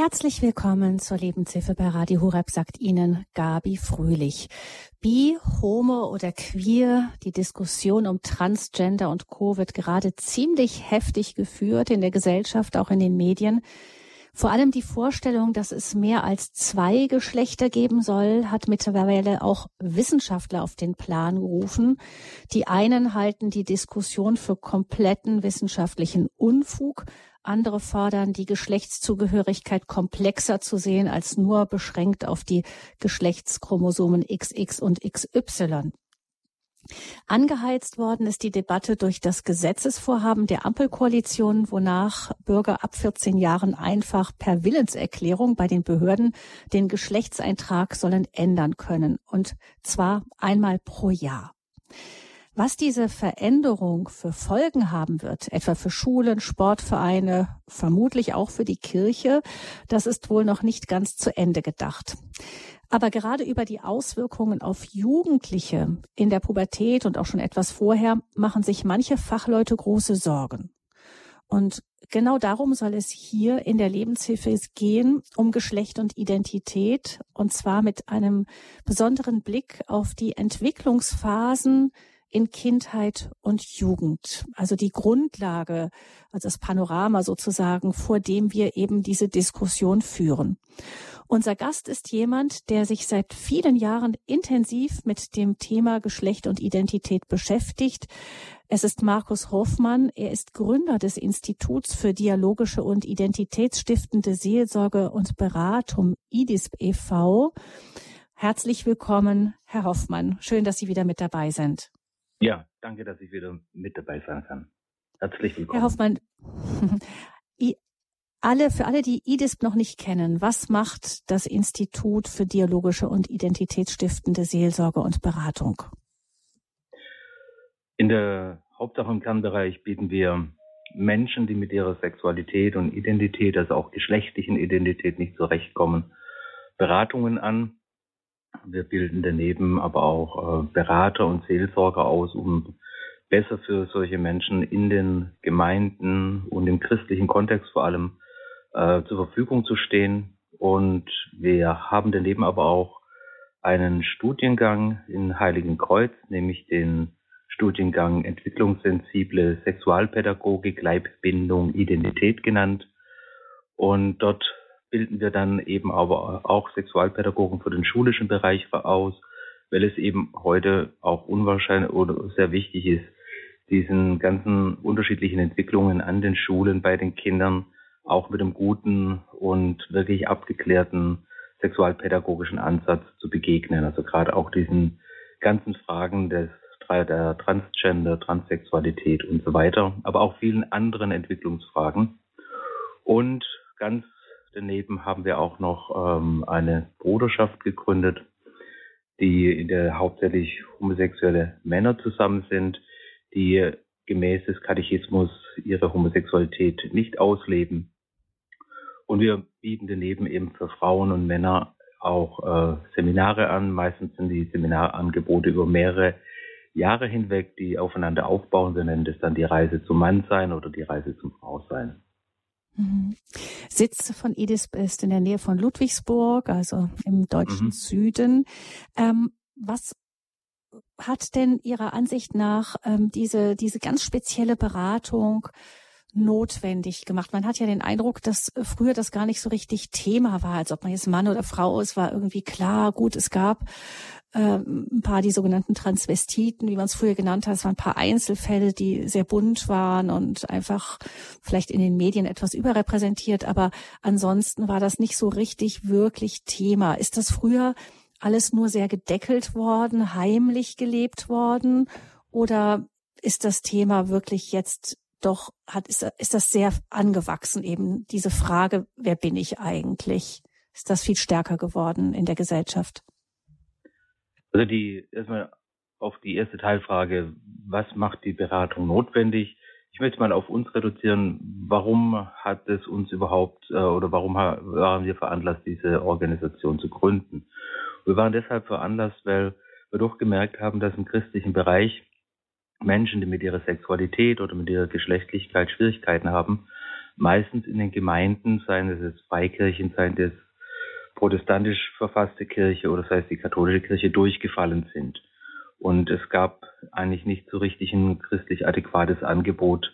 Herzlich willkommen zur Lebenshilfe bei Radio Horeb, sagt Ihnen Gabi Fröhlich. Bi, Homo oder Queer, die Diskussion um Transgender und Co. wird gerade ziemlich heftig geführt in der Gesellschaft, auch in den Medien. Vor allem die Vorstellung, dass es mehr als zwei Geschlechter geben soll, hat mittlerweile auch Wissenschaftler auf den Plan gerufen. Die einen halten die Diskussion für kompletten wissenschaftlichen Unfug. Andere fordern, die Geschlechtszugehörigkeit komplexer zu sehen als nur beschränkt auf die Geschlechtschromosomen XX und XY. Angeheizt worden ist die Debatte durch das Gesetzesvorhaben der Ampelkoalition, wonach Bürger ab 14 Jahren einfach per Willenserklärung bei den Behörden den Geschlechtseintrag sollen ändern können. Und zwar einmal pro Jahr. Was diese Veränderung für Folgen haben wird, etwa für Schulen, Sportvereine, vermutlich auch für die Kirche, das ist wohl noch nicht ganz zu Ende gedacht. Aber gerade über die Auswirkungen auf Jugendliche in der Pubertät und auch schon etwas vorher machen sich manche Fachleute große Sorgen. Und genau darum soll es hier in der Lebenshilfe gehen, um Geschlecht und Identität, und zwar mit einem besonderen Blick auf die Entwicklungsphasen in Kindheit und Jugend. Also die Grundlage, also das Panorama sozusagen, vor dem wir eben diese Diskussion führen. Unser Gast ist jemand, der sich seit vielen Jahren intensiv mit dem Thema Geschlecht und Identität beschäftigt. Es ist Markus Hoffmann. Er ist Gründer des Instituts für dialogische und identitätsstiftende Seelsorge und Beratung IDISP e.V. Herzlich willkommen, Herr Hoffmann. Schön, dass Sie wieder mit dabei sind. Ja, danke, dass ich wieder mit dabei sein kann. Herzlich willkommen. Herr Hoffmann, alle, für alle, die IDISP noch nicht kennen, was macht das Institut für dialogische und identitätsstiftende Seelsorge und Beratung? In der Hauptsache im Kernbereich bieten wir Menschen, die mit ihrer Sexualität und Identität, also auch geschlechtlichen Identität nicht zurechtkommen, Beratungen an. Wir bilden daneben aber auch äh, Berater und Seelsorger aus, um besser für solche Menschen in den Gemeinden und im christlichen Kontext vor allem äh, zur Verfügung zu stehen. Und wir haben daneben aber auch einen Studiengang in Heiligen Kreuz, nämlich den Studiengang Entwicklungssensible Sexualpädagogik, Leibbindung, Identität genannt. Und dort bilden wir dann eben aber auch Sexualpädagogen für den schulischen Bereich aus, weil es eben heute auch unwahrscheinlich oder sehr wichtig ist, diesen ganzen unterschiedlichen Entwicklungen an den Schulen bei den Kindern auch mit einem guten und wirklich abgeklärten sexualpädagogischen Ansatz zu begegnen. Also gerade auch diesen ganzen Fragen des der Transgender, Transsexualität und so weiter, aber auch vielen anderen Entwicklungsfragen. Und ganz daneben haben wir auch noch ähm, eine Bruderschaft gegründet, die in der hauptsächlich homosexuelle Männer zusammen sind, die gemäß des Katechismus ihre Homosexualität nicht ausleben und wir bieten daneben eben für Frauen und Männer auch äh, Seminare an. Meistens sind die Seminarangebote über mehrere Jahre hinweg, die aufeinander aufbauen. Wir nennen das dann die Reise zum Mannsein oder die Reise zum Frausein. Mhm. Sitz von EDISP ist in der Nähe von Ludwigsburg, also im deutschen mhm. Süden. Ähm, was hat denn Ihrer Ansicht nach ähm, diese, diese ganz spezielle Beratung notwendig gemacht. Man hat ja den Eindruck, dass früher das gar nicht so richtig Thema war, als ob man jetzt Mann oder Frau ist, war irgendwie klar. Gut, es gab ein paar die sogenannten Transvestiten, wie man es früher genannt hat. Es waren ein paar Einzelfälle, die sehr bunt waren und einfach vielleicht in den Medien etwas überrepräsentiert. Aber ansonsten war das nicht so richtig wirklich Thema. Ist das früher alles nur sehr gedeckelt worden, heimlich gelebt worden? Oder ist das Thema wirklich jetzt doch hat, ist, ist das sehr angewachsen eben, diese Frage, wer bin ich eigentlich? Ist das viel stärker geworden in der Gesellschaft? Also die, erstmal auf die erste Teilfrage, was macht die Beratung notwendig? Ich möchte mal auf uns reduzieren. Warum hat es uns überhaupt äh, oder warum waren wir veranlasst, diese Organisation zu gründen? Wir waren deshalb veranlasst, weil wir doch gemerkt haben, dass im christlichen Bereich Menschen, die mit ihrer Sexualität oder mit ihrer Geschlechtlichkeit Schwierigkeiten haben, meistens in den Gemeinden, seien es jetzt Freikirchen, seien es protestantisch verfasste Kirche oder das heißt die katholische Kirche durchgefallen sind. Und es gab eigentlich nicht so richtig ein christlich adäquates Angebot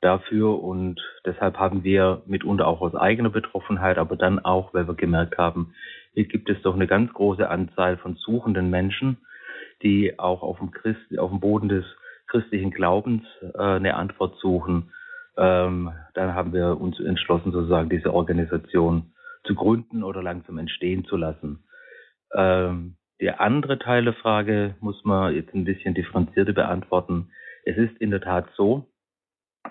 dafür und deshalb haben wir mitunter auch aus eigener Betroffenheit, aber dann auch, weil wir gemerkt haben, hier gibt es doch eine ganz große Anzahl von suchenden Menschen, die auch auf dem, Christ, auf dem Boden des christlichen Glaubens äh, eine Antwort suchen. Ähm, dann haben wir uns entschlossen, sozusagen diese Organisation zu gründen oder langsam entstehen zu lassen. Ähm, der andere Teil der Frage muss man jetzt ein bisschen differenzierter beantworten. Es ist in der Tat so,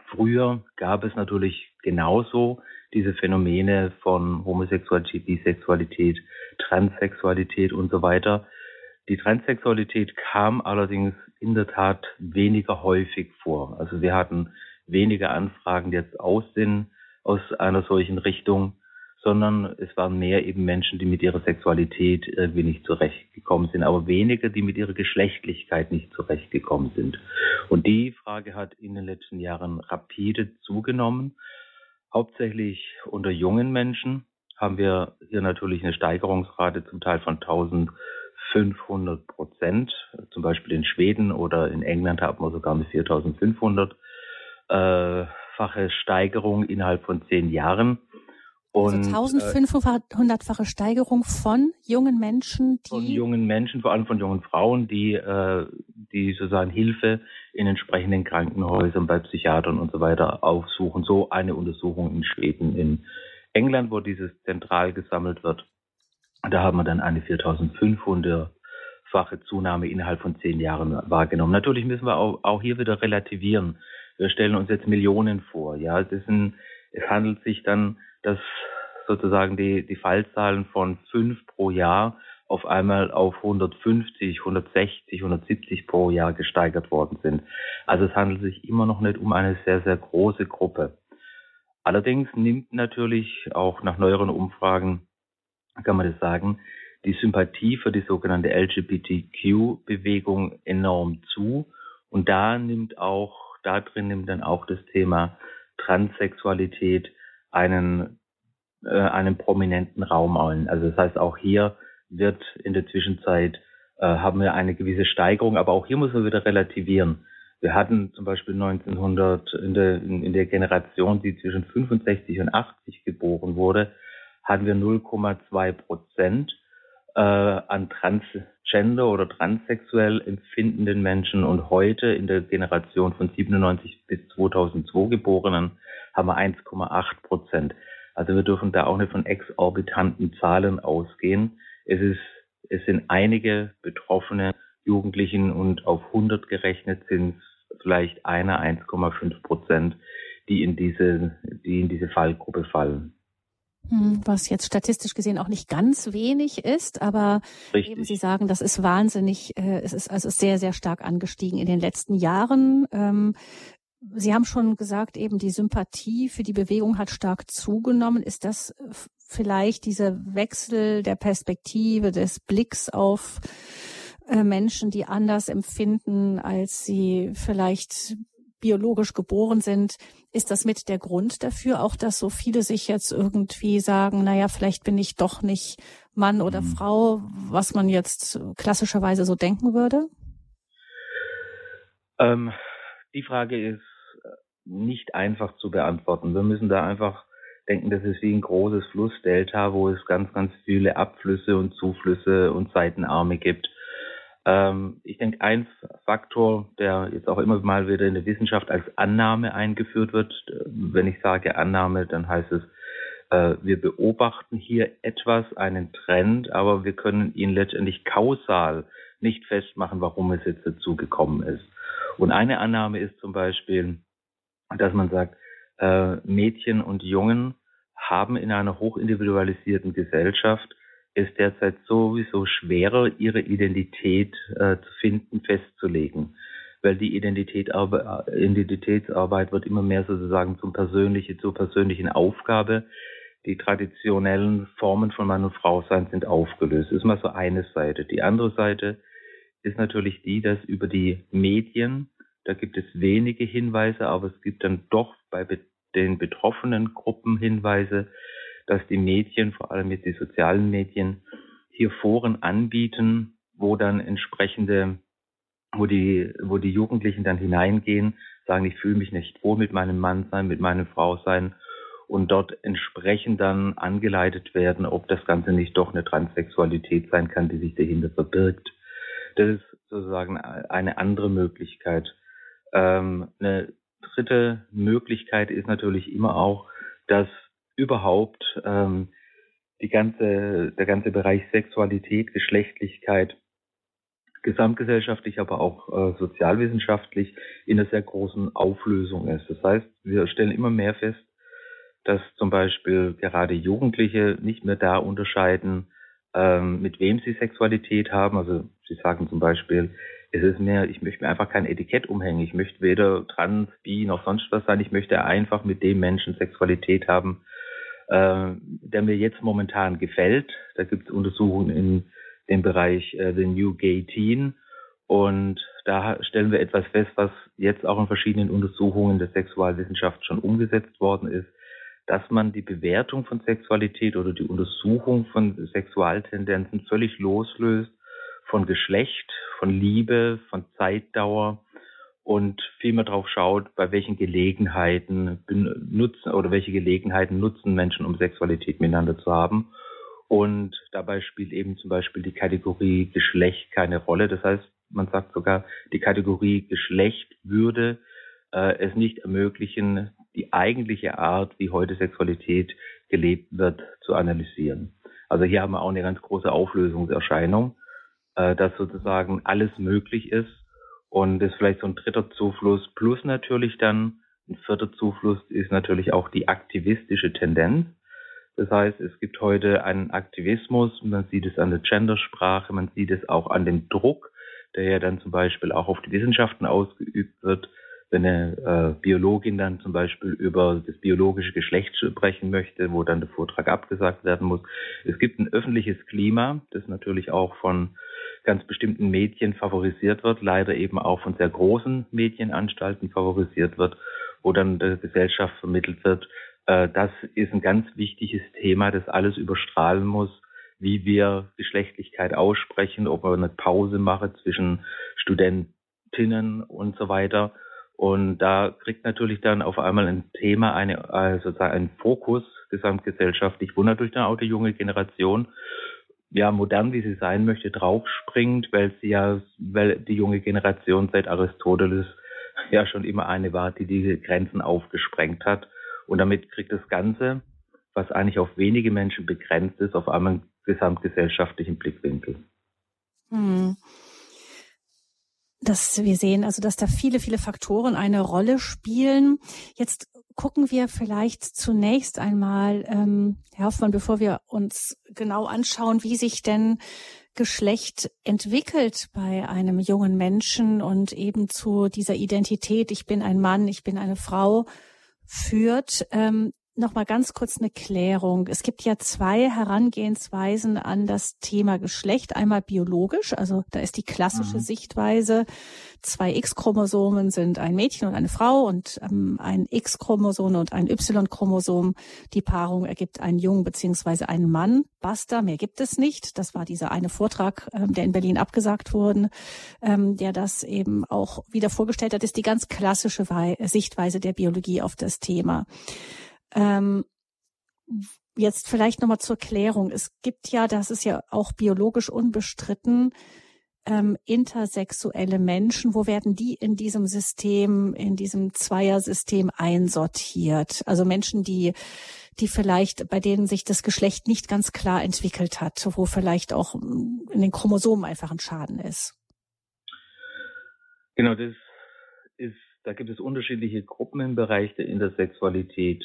früher gab es natürlich genauso diese Phänomene von Homosexualität, Bisexualität, Transsexualität und so weiter. Die Transsexualität kam allerdings in der Tat weniger häufig vor. Also wir hatten weniger Anfragen jetzt Aussehen aus einer solchen Richtung sondern es waren mehr eben Menschen, die mit ihrer Sexualität irgendwie nicht zurechtgekommen sind, aber weniger, die mit ihrer Geschlechtlichkeit nicht zurechtgekommen sind. Und die Frage hat in den letzten Jahren rapide zugenommen. Hauptsächlich unter jungen Menschen haben wir hier natürlich eine Steigerungsrate zum Teil von 1500 Prozent. Zum Beispiel in Schweden oder in England haben wir sogar eine 4500 äh, Steigerung innerhalb von zehn Jahren. Also und, also 1500-fache Steigerung von jungen Menschen, die von jungen Menschen, vor allem von jungen Frauen, die äh, die sozusagen Hilfe in entsprechenden Krankenhäusern bei Psychiatern und so weiter aufsuchen. So eine Untersuchung in Schweden, in England, wo dieses zentral gesammelt wird. Da haben wir dann eine 4500-fache Zunahme innerhalb von zehn Jahren wahrgenommen. Natürlich müssen wir auch, auch hier wieder relativieren. Wir stellen uns jetzt Millionen vor. Ja, das sind, es handelt sich dann dass sozusagen die, die Fallzahlen von fünf pro Jahr auf einmal auf 150, 160, 170 pro Jahr gesteigert worden sind. Also es handelt sich immer noch nicht um eine sehr, sehr große Gruppe. Allerdings nimmt natürlich auch nach neueren Umfragen, kann man das sagen, die Sympathie für die sogenannte LGBTQ-Bewegung enorm zu. Und da nimmt auch, da drin nimmt dann auch das Thema Transsexualität einen, äh, einen prominenten Raum ein. Also das heißt, auch hier wird in der Zwischenzeit äh, haben wir eine gewisse Steigerung, aber auch hier muss man wieder relativieren. Wir hatten zum Beispiel 1900 in der, in, in der Generation, die zwischen 65 und 80 geboren wurde, hatten wir 0,2 Prozent äh, an transgender oder transsexuell empfindenden Menschen und heute in der Generation von 97 bis 2002 Geborenen haben wir 1,8 Prozent. Also wir dürfen da auch nicht von exorbitanten Zahlen ausgehen. Es ist, es sind einige betroffene Jugendlichen und auf 100 gerechnet sind es vielleicht einer 1,5 Prozent, die in diese, die in diese Fallgruppe fallen. Hm, was jetzt statistisch gesehen auch nicht ganz wenig ist, aber Richtig. eben Sie sagen, das ist wahnsinnig, äh, es ist also sehr, sehr stark angestiegen in den letzten Jahren. Ähm, Sie haben schon gesagt, eben die Sympathie für die Bewegung hat stark zugenommen. Ist das äh, vielleicht dieser Wechsel der Perspektive, des Blicks auf äh, Menschen, die anders empfinden, als sie vielleicht biologisch geboren sind? Ist das mit der Grund dafür auch, dass so viele sich jetzt irgendwie sagen, naja, vielleicht bin ich doch nicht Mann oder mhm. Frau, was man jetzt klassischerweise so denken würde? Ähm, die Frage ist nicht einfach zu beantworten. Wir müssen da einfach denken, das ist wie ein großes Flussdelta, wo es ganz, ganz viele Abflüsse und Zuflüsse und Seitenarme gibt. Ähm, ich denke, ein Faktor, der jetzt auch immer mal wieder in der Wissenschaft als Annahme eingeführt wird, wenn ich sage Annahme, dann heißt es, äh, wir beobachten hier etwas, einen Trend, aber wir können ihn letztendlich kausal nicht festmachen, warum es jetzt dazu gekommen ist. Und eine Annahme ist zum Beispiel, dass man sagt, äh, Mädchen und Jungen haben in einer hochindividualisierten Gesellschaft es derzeit sowieso schwerer, ihre Identität äh, zu finden, festzulegen. Weil die Identität, Identitätsarbeit wird immer mehr sozusagen zum persönliche, zur persönlichen Aufgabe. Die traditionellen Formen von Mann und Frau sein sind aufgelöst. Das ist mal so eine Seite. Die andere Seite ist natürlich die, dass über die Medien da gibt es wenige Hinweise, aber es gibt dann doch bei den betroffenen Gruppen Hinweise, dass die Medien, vor allem jetzt die sozialen Medien, hier Foren anbieten, wo dann entsprechende, wo die, wo die Jugendlichen dann hineingehen, sagen, ich fühle mich nicht wohl mit meinem Mann sein, mit meiner Frau sein und dort entsprechend dann angeleitet werden, ob das Ganze nicht doch eine Transsexualität sein kann, die sich dahinter verbirgt. Das ist sozusagen eine andere Möglichkeit. Ähm, eine dritte Möglichkeit ist natürlich immer auch, dass überhaupt ähm, die ganze, der ganze Bereich Sexualität, Geschlechtlichkeit, gesamtgesellschaftlich, aber auch äh, sozialwissenschaftlich in einer sehr großen Auflösung ist. Das heißt, wir stellen immer mehr fest, dass zum Beispiel gerade Jugendliche nicht mehr da unterscheiden, ähm, mit wem sie Sexualität haben. Also sie sagen zum Beispiel, es ist mir, ich möchte mir einfach kein Etikett umhängen. Ich möchte weder trans, bi noch sonst was sein. Ich möchte einfach mit dem Menschen Sexualität haben, der mir jetzt momentan gefällt. Da gibt es Untersuchungen in dem Bereich äh, The New Gay Teen. Und da stellen wir etwas fest, was jetzt auch in verschiedenen Untersuchungen der Sexualwissenschaft schon umgesetzt worden ist, dass man die Bewertung von Sexualität oder die Untersuchung von Sexualtendenzen völlig loslöst von Geschlecht, von Liebe, von Zeitdauer und vielmehr darauf schaut, bei welchen Gelegenheiten nutzen oder welche Gelegenheiten nutzen Menschen, um Sexualität miteinander zu haben. Und dabei spielt eben zum Beispiel die Kategorie Geschlecht keine Rolle. Das heißt, man sagt sogar, die Kategorie Geschlecht würde äh, es nicht ermöglichen, die eigentliche Art, wie heute Sexualität gelebt wird, zu analysieren. Also hier haben wir auch eine ganz große Auflösungserscheinung, äh, dass sozusagen alles möglich ist und ist vielleicht so ein dritter Zufluss plus natürlich dann ein vierter Zufluss ist natürlich auch die aktivistische Tendenz. Das heißt, es gibt heute einen Aktivismus, man sieht es an der Gendersprache, man sieht es auch an dem Druck, der ja dann zum Beispiel auch auf die Wissenschaften ausgeübt wird, wenn eine äh, Biologin dann zum Beispiel über das biologische Geschlecht sprechen möchte, wo dann der Vortrag abgesagt werden muss. Es gibt ein öffentliches Klima, das natürlich auch von ganz bestimmten Medien favorisiert wird, leider eben auch von sehr großen Medienanstalten favorisiert wird, wo dann der Gesellschaft vermittelt wird, äh, das ist ein ganz wichtiges Thema, das alles überstrahlen muss, wie wir Geschlechtlichkeit aussprechen, ob wir eine Pause machen zwischen Studentinnen und so weiter. Und da kriegt natürlich dann auf einmal ein Thema eine, also sozusagen einen Fokus gesamtgesellschaftlich, wo natürlich dann auch die junge Generation, ja, modern wie sie sein möchte, draufspringt, weil sie ja, weil die junge Generation seit Aristoteles ja schon immer eine war, die diese Grenzen aufgesprengt hat. Und damit kriegt das Ganze, was eigentlich auf wenige Menschen begrenzt ist, auf einmal einen gesamtgesellschaftlichen Blickwinkel. Hm dass wir sehen, also dass da viele, viele Faktoren eine Rolle spielen. Jetzt gucken wir vielleicht zunächst einmal, ähm, Herr Hoffmann, bevor wir uns genau anschauen, wie sich denn Geschlecht entwickelt bei einem jungen Menschen und eben zu dieser Identität, ich bin ein Mann, ich bin eine Frau, führt. Ähm, noch mal ganz kurz eine Klärung. Es gibt ja zwei Herangehensweisen an das Thema Geschlecht. Einmal biologisch, also da ist die klassische mhm. Sichtweise, zwei X-Chromosomen sind ein Mädchen und eine Frau und ähm, ein X-Chromosom und ein Y-Chromosom. Die Paarung ergibt einen Jungen beziehungsweise einen Mann. Basta, mehr gibt es nicht. Das war dieser eine Vortrag, ähm, der in Berlin abgesagt wurde, ähm, der das eben auch wieder vorgestellt hat, ist die ganz klassische Sichtweise der Biologie auf das Thema. Ähm, jetzt vielleicht nochmal zur Klärung. Es gibt ja, das ist ja auch biologisch unbestritten, ähm, intersexuelle Menschen. Wo werden die in diesem System, in diesem Zweiersystem einsortiert? Also Menschen, die die vielleicht, bei denen sich das Geschlecht nicht ganz klar entwickelt hat, wo vielleicht auch in den Chromosomen einfach ein Schaden ist. Genau, das ist, da gibt es unterschiedliche Gruppen im Bereich der Intersexualität.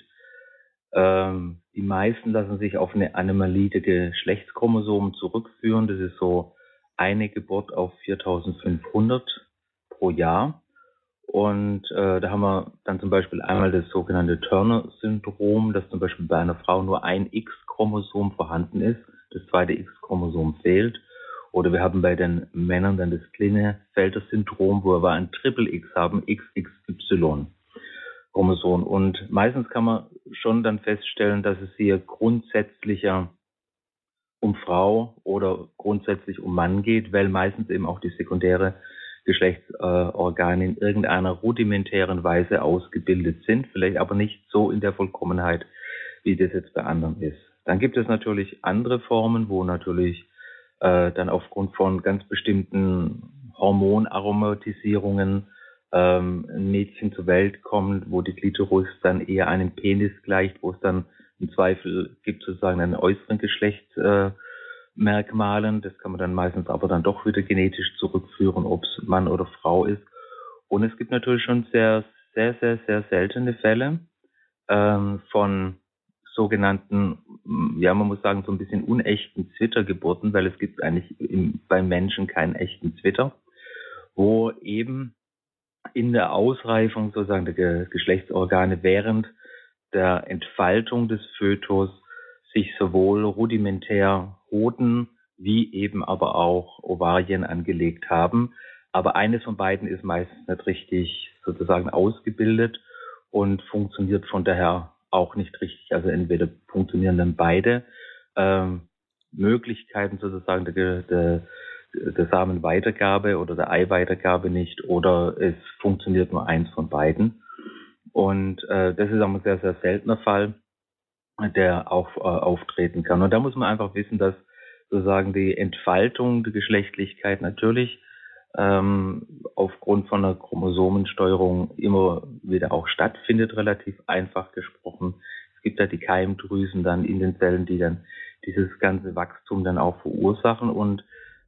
Ähm, die meisten lassen sich auf eine Anomalie der Geschlechtschromosomen zurückführen. Das ist so eine Geburt auf 4500 pro Jahr. Und äh, da haben wir dann zum Beispiel einmal das sogenannte Turner-Syndrom, dass zum Beispiel bei einer Frau nur ein X-Chromosom vorhanden ist, das zweite X-Chromosom fehlt. Oder wir haben bei den Männern dann das Klinefelter-Syndrom, wo wir ein Triple X haben, XXY. Chromosom. Und meistens kann man schon dann feststellen, dass es hier grundsätzlicher um Frau oder grundsätzlich um Mann geht, weil meistens eben auch die sekundäre Geschlechtsorgane in irgendeiner rudimentären Weise ausgebildet sind, vielleicht aber nicht so in der Vollkommenheit, wie das jetzt bei anderen ist. Dann gibt es natürlich andere Formen, wo natürlich äh, dann aufgrund von ganz bestimmten Hormonaromatisierungen ähm, ein Mädchen zur Welt kommt, wo die Klitoris dann eher einem Penis gleicht, wo es dann im Zweifel gibt sozusagen einen äußeren Geschlechtsmerkmalen. Äh, das kann man dann meistens aber dann doch wieder genetisch zurückführen, ob es Mann oder Frau ist. Und es gibt natürlich schon sehr, sehr, sehr, sehr seltene Fälle ähm, von sogenannten, ja, man muss sagen, so ein bisschen unechten Zwittergeburten, weil es gibt eigentlich im, beim Menschen keinen echten Zwitter, wo eben in der Ausreifung sozusagen der Geschlechtsorgane während der Entfaltung des Fötus sich sowohl rudimentär Hoden wie eben aber auch Ovarien angelegt haben. Aber eines von beiden ist meistens nicht richtig sozusagen ausgebildet und funktioniert von daher auch nicht richtig. Also entweder funktionieren dann beide ähm, Möglichkeiten sozusagen der, der, der Samenweitergabe oder der Eiweitergabe nicht oder es funktioniert nur eins von beiden. Und äh, das ist auch ein sehr, sehr seltener Fall, der auch äh, auftreten kann. Und da muss man einfach wissen, dass sozusagen die Entfaltung der Geschlechtlichkeit natürlich ähm, aufgrund von einer Chromosomensteuerung immer wieder auch stattfindet, relativ einfach gesprochen. Es gibt ja die Keimdrüsen dann in den Zellen, die dann dieses ganze Wachstum dann auch verursachen und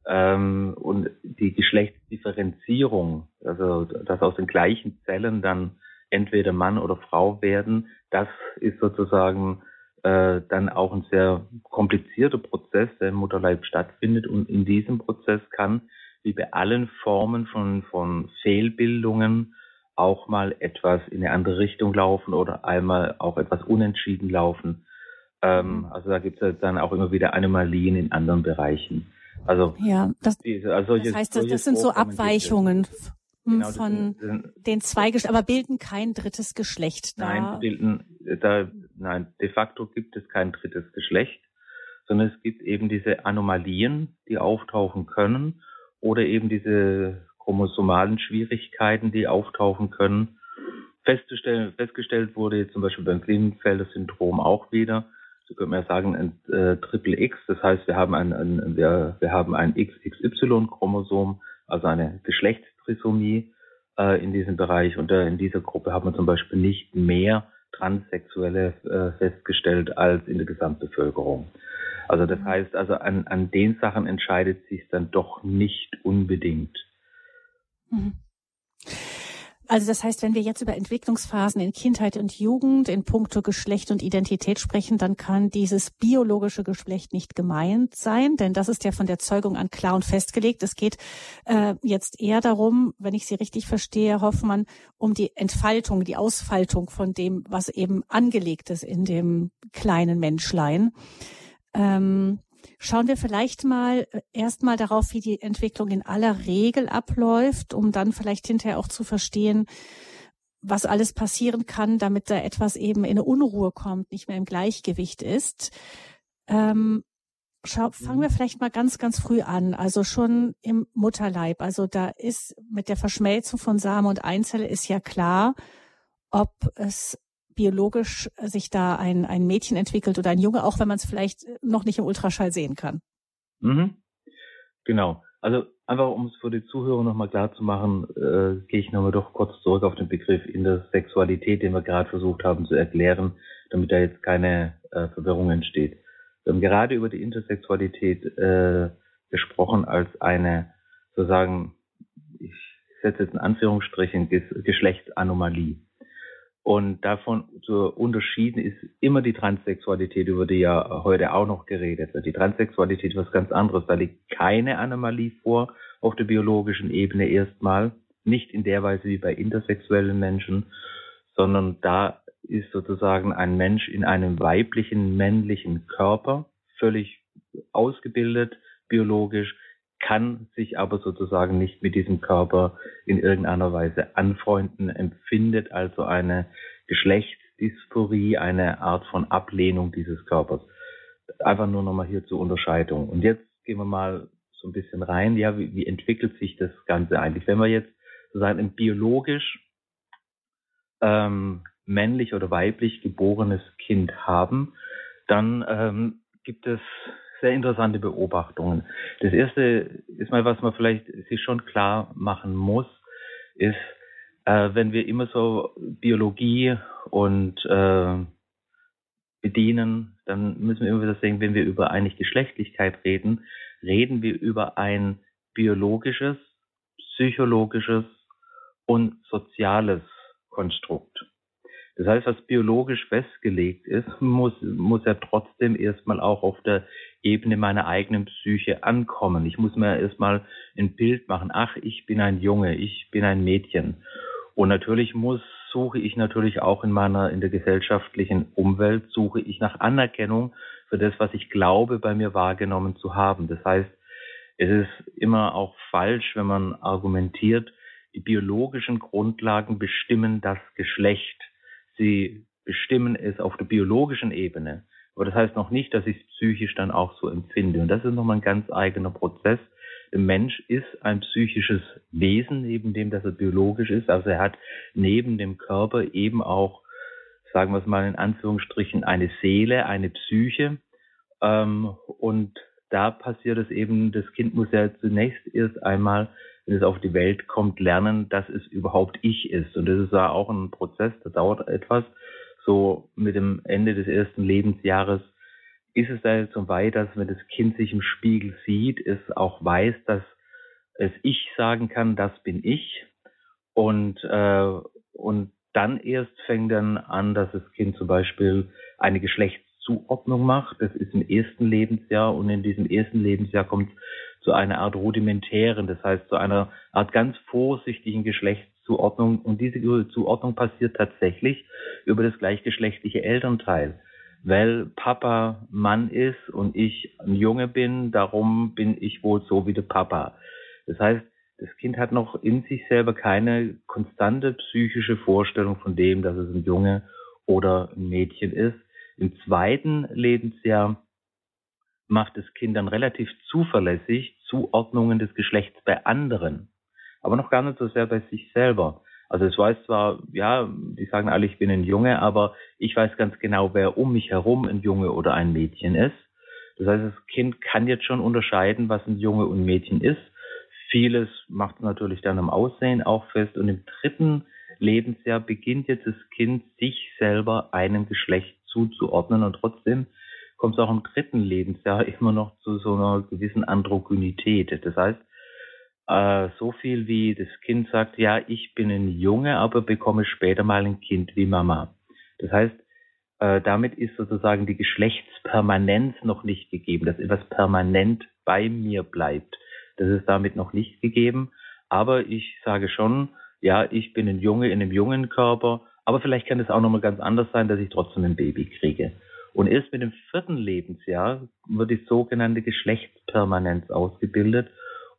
ähm, und die Geschlechtsdifferenzierung, also dass aus den gleichen Zellen dann entweder Mann oder Frau werden, das ist sozusagen äh, dann auch ein sehr komplizierter Prozess, der im Mutterleib stattfindet. Und in diesem Prozess kann, wie bei allen Formen von, von Fehlbildungen, auch mal etwas in eine andere Richtung laufen oder einmal auch etwas unentschieden laufen. Ähm, mhm. also da gibt es dann auch immer wieder Anomalien in anderen Bereichen. Also ja, das, diese, also das heißt, das sind so Abweichungen genau, von sind, den zwei, aber bilden kein drittes Geschlecht. Da. Nein, bilden, da, nein, de facto gibt es kein drittes Geschlecht, sondern es gibt eben diese Anomalien, die auftauchen können oder eben diese chromosomalen Schwierigkeiten, die auftauchen können. Festzustellen, festgestellt wurde zum Beispiel beim Klinikfelder Syndrom auch wieder, könnte man sagen, ein äh, Triple X. Das heißt, wir haben ein, ein wir, wir haben ein XXY-Chromosom, also eine Geschlechtstrisomie äh, in diesem Bereich. Und äh, in dieser Gruppe hat man zum Beispiel nicht mehr Transsexuelle äh, festgestellt als in der Gesamtbevölkerung. Also das heißt, also an, an den Sachen entscheidet sich dann doch nicht unbedingt. Mhm. Also das heißt, wenn wir jetzt über Entwicklungsphasen in Kindheit und Jugend in puncto Geschlecht und Identität sprechen, dann kann dieses biologische Geschlecht nicht gemeint sein, denn das ist ja von der Zeugung an klar und festgelegt. Es geht äh, jetzt eher darum, wenn ich Sie richtig verstehe, Hoffmann, um die Entfaltung, die Ausfaltung von dem, was eben angelegt ist in dem kleinen Menschlein. Ähm, Schauen wir vielleicht mal äh, erstmal darauf, wie die Entwicklung in aller Regel abläuft, um dann vielleicht hinterher auch zu verstehen, was alles passieren kann, damit da etwas eben in eine Unruhe kommt, nicht mehr im Gleichgewicht ist. Ähm, schau, fangen wir vielleicht mal ganz, ganz früh an. Also schon im Mutterleib. Also da ist mit der Verschmelzung von Samen und Einzelle ist ja klar, ob es biologisch sich da ein, ein Mädchen entwickelt oder ein Junge, auch wenn man es vielleicht noch nicht im Ultraschall sehen kann. Mhm. Genau. Also einfach um es für die Zuhörer nochmal klar zu machen, äh, gehe ich nochmal doch kurz zurück auf den Begriff in der Sexualität, den wir gerade versucht haben zu erklären, damit da jetzt keine äh, Verwirrung entsteht. Wir haben gerade über die Intersexualität äh, gesprochen als eine sozusagen, ich setze jetzt in Anführungsstrichen, Geschlechtsanomalie. Und davon zu unterschieden ist immer die Transsexualität, über die ja heute auch noch geredet wird. Die Transsexualität ist was ganz anderes. Da liegt keine Anomalie vor auf der biologischen Ebene erstmal. Nicht in der Weise wie bei intersexuellen Menschen, sondern da ist sozusagen ein Mensch in einem weiblichen, männlichen Körper völlig ausgebildet, biologisch, kann sich aber sozusagen nicht mit diesem Körper in irgendeiner Weise anfreunden, empfindet also eine Geschlechtsdysphorie, eine Art von Ablehnung dieses Körpers. Einfach nur nochmal hier zur Unterscheidung. Und jetzt gehen wir mal so ein bisschen rein. Ja, wie, wie entwickelt sich das Ganze eigentlich? Wenn wir jetzt sozusagen ein biologisch ähm, männlich oder weiblich geborenes Kind haben, dann ähm, gibt es sehr interessante Beobachtungen. Das erste ist mal, was man vielleicht sich schon klar machen muss, ist, äh, wenn wir immer so Biologie und äh, bedienen, dann müssen wir immer wieder sehen, wenn wir über eigentlich Geschlechtlichkeit reden, reden wir über ein biologisches, psychologisches und soziales Konstrukt. Das heißt, was biologisch festgelegt ist, muss, muss ja trotzdem erstmal auch auf der Ebene meiner eigenen Psyche ankommen. Ich muss mir erstmal ein Bild machen. Ach, ich bin ein Junge, ich bin ein Mädchen. Und natürlich muss, suche ich natürlich auch in meiner, in der gesellschaftlichen Umwelt, suche ich nach Anerkennung für das, was ich glaube, bei mir wahrgenommen zu haben. Das heißt, es ist immer auch falsch, wenn man argumentiert, die biologischen Grundlagen bestimmen das Geschlecht. Sie bestimmen es auf der biologischen Ebene. Aber das heißt noch nicht, dass ich es psychisch dann auch so empfinde. Und das ist nochmal ein ganz eigener Prozess, der Mensch ist ein psychisches Wesen, neben dem, dass er biologisch ist. Also er hat neben dem Körper eben auch, sagen wir es mal in Anführungsstrichen, eine Seele, eine Psyche. Ähm, und da passiert es eben, das Kind muss ja zunächst erst einmal, wenn es auf die Welt kommt, lernen, dass es überhaupt ich ist. Und das ist ja auch ein Prozess, der dauert etwas. So mit dem Ende des ersten Lebensjahres ist es da jetzt so weit, dass wenn das Kind sich im Spiegel sieht, es auch weiß, dass es ich sagen kann, das bin ich. Und, äh, und dann erst fängt dann an, dass das Kind zum Beispiel eine Geschlechtszuordnung macht. Das ist im ersten Lebensjahr und in diesem ersten Lebensjahr kommt zu einer Art rudimentären, das heißt zu einer Art ganz vorsichtigen Geschlechtszuordnung. Und diese Zuordnung passiert tatsächlich über das gleichgeschlechtliche Elternteil weil Papa Mann ist und ich ein Junge bin, darum bin ich wohl so wie der Papa. Das heißt, das Kind hat noch in sich selber keine konstante psychische Vorstellung von dem, dass es ein Junge oder ein Mädchen ist. Im zweiten Lebensjahr macht das Kind dann relativ zuverlässig Zuordnungen des Geschlechts bei anderen, aber noch gar nicht so sehr bei sich selber. Also es weiß zwar, ja, die sagen alle, ich bin ein Junge, aber ich weiß ganz genau, wer um mich herum ein Junge oder ein Mädchen ist. Das heißt, das Kind kann jetzt schon unterscheiden, was ein Junge und ein Mädchen ist. Vieles macht es natürlich dann am Aussehen auch fest. Und im dritten Lebensjahr beginnt jetzt das Kind, sich selber einem Geschlecht zuzuordnen. Und trotzdem kommt es auch im dritten Lebensjahr immer noch zu so einer gewissen Androgynität. Das heißt, äh, so viel wie das Kind sagt, ja, ich bin ein Junge, aber bekomme später mal ein Kind wie Mama. Das heißt, äh, damit ist sozusagen die Geschlechtspermanenz noch nicht gegeben, dass etwas permanent bei mir bleibt. Das ist damit noch nicht gegeben. Aber ich sage schon, ja, ich bin ein Junge in einem jungen Körper, aber vielleicht kann es auch nochmal ganz anders sein, dass ich trotzdem ein Baby kriege. Und erst mit dem vierten Lebensjahr wird die sogenannte Geschlechtspermanenz ausgebildet.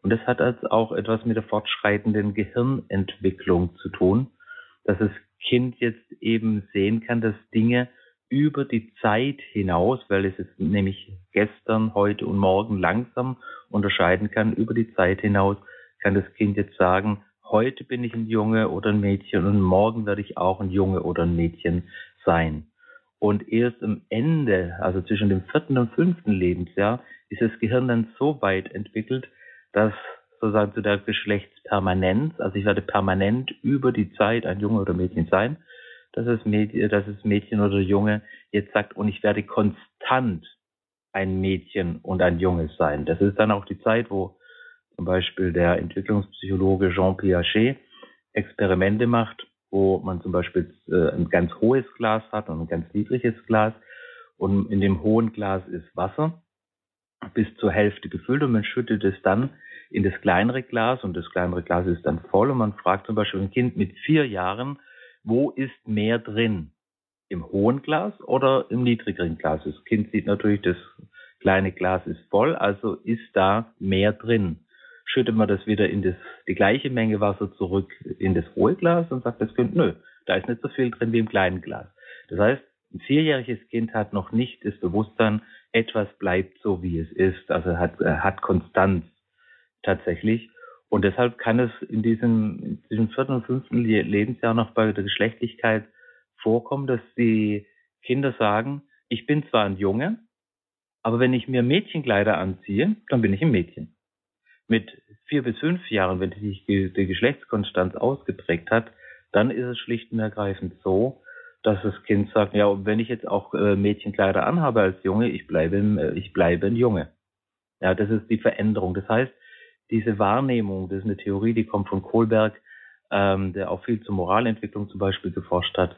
Und das hat also auch etwas mit der fortschreitenden Gehirnentwicklung zu tun, dass das Kind jetzt eben sehen kann, dass Dinge über die Zeit hinaus, weil es es nämlich gestern, heute und morgen langsam unterscheiden kann, über die Zeit hinaus kann das Kind jetzt sagen, heute bin ich ein Junge oder ein Mädchen und morgen werde ich auch ein Junge oder ein Mädchen sein. Und erst am Ende, also zwischen dem vierten und fünften Lebensjahr, ist das Gehirn dann so weit entwickelt, dass sozusagen zu der Geschlechtspermanenz, also ich werde permanent über die Zeit ein Junge oder Mädchen sein, dass das Mädchen, dass das Mädchen oder Junge jetzt sagt, und ich werde konstant ein Mädchen und ein Junge sein. Das ist dann auch die Zeit, wo zum Beispiel der Entwicklungspsychologe Jean Piaget Experimente macht, wo man zum Beispiel äh, ein ganz hohes Glas hat und ein ganz niedriges Glas. Und in dem hohen Glas ist Wasser bis zur Hälfte gefüllt und man schüttet es dann in das kleinere Glas und das kleinere Glas ist dann voll und man fragt zum Beispiel ein Kind mit vier Jahren, wo ist mehr drin? Im hohen Glas oder im niedrigeren Glas? Das Kind sieht natürlich, das kleine Glas ist voll, also ist da mehr drin. Schüttet man das wieder in das, die gleiche Menge Wasser zurück in das hohe Glas und sagt das Kind, nö, Da ist nicht so viel drin wie im kleinen Glas. Das heißt, ein vierjähriges Kind hat noch nicht das Bewusstsein, etwas bleibt so, wie es ist. Also hat, hat Konstanz tatsächlich. Und deshalb kann es in diesem, diesem vierten und fünften Lebensjahr noch bei der Geschlechtlichkeit vorkommen, dass die Kinder sagen, ich bin zwar ein Junge, aber wenn ich mir Mädchenkleider anziehe, dann bin ich ein Mädchen. Mit vier bis fünf Jahren, wenn sich die, die Geschlechtskonstanz ausgeprägt hat, dann ist es schlicht und ergreifend so, dass das Kind sagt, ja, wenn ich jetzt auch äh, Mädchenkleider anhabe als Junge, ich bleibe, äh, ich bleibe ein Junge. Ja, das ist die Veränderung. Das heißt, diese Wahrnehmung, das ist eine Theorie, die kommt von Kohlberg, ähm, der auch viel zur Moralentwicklung zum Beispiel geforscht hat.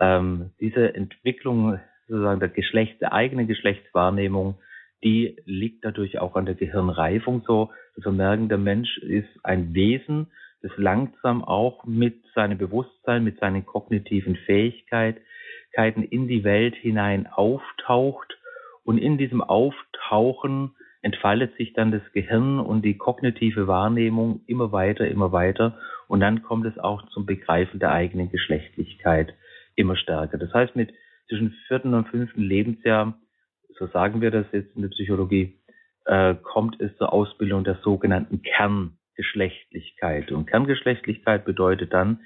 Ähm, diese Entwicklung sozusagen der Geschlecht, der eigenen Geschlechtswahrnehmung, die liegt natürlich auch an der Gehirnreifung so, wir merken, der Mensch ist ein Wesen, das langsam auch mit seinem Bewusstsein, mit seinen kognitiven Fähigkeiten in die Welt hinein auftaucht und in diesem Auftauchen entfaltet sich dann das Gehirn und die kognitive Wahrnehmung immer weiter, immer weiter und dann kommt es auch zum Begreifen der eigenen Geschlechtlichkeit immer stärker. Das heißt, mit zwischen vierten und fünften Lebensjahr, so sagen wir das jetzt in der Psychologie, äh, kommt es zur Ausbildung der sogenannten Kerngeschlechtlichkeit. Und Kerngeschlechtlichkeit bedeutet dann,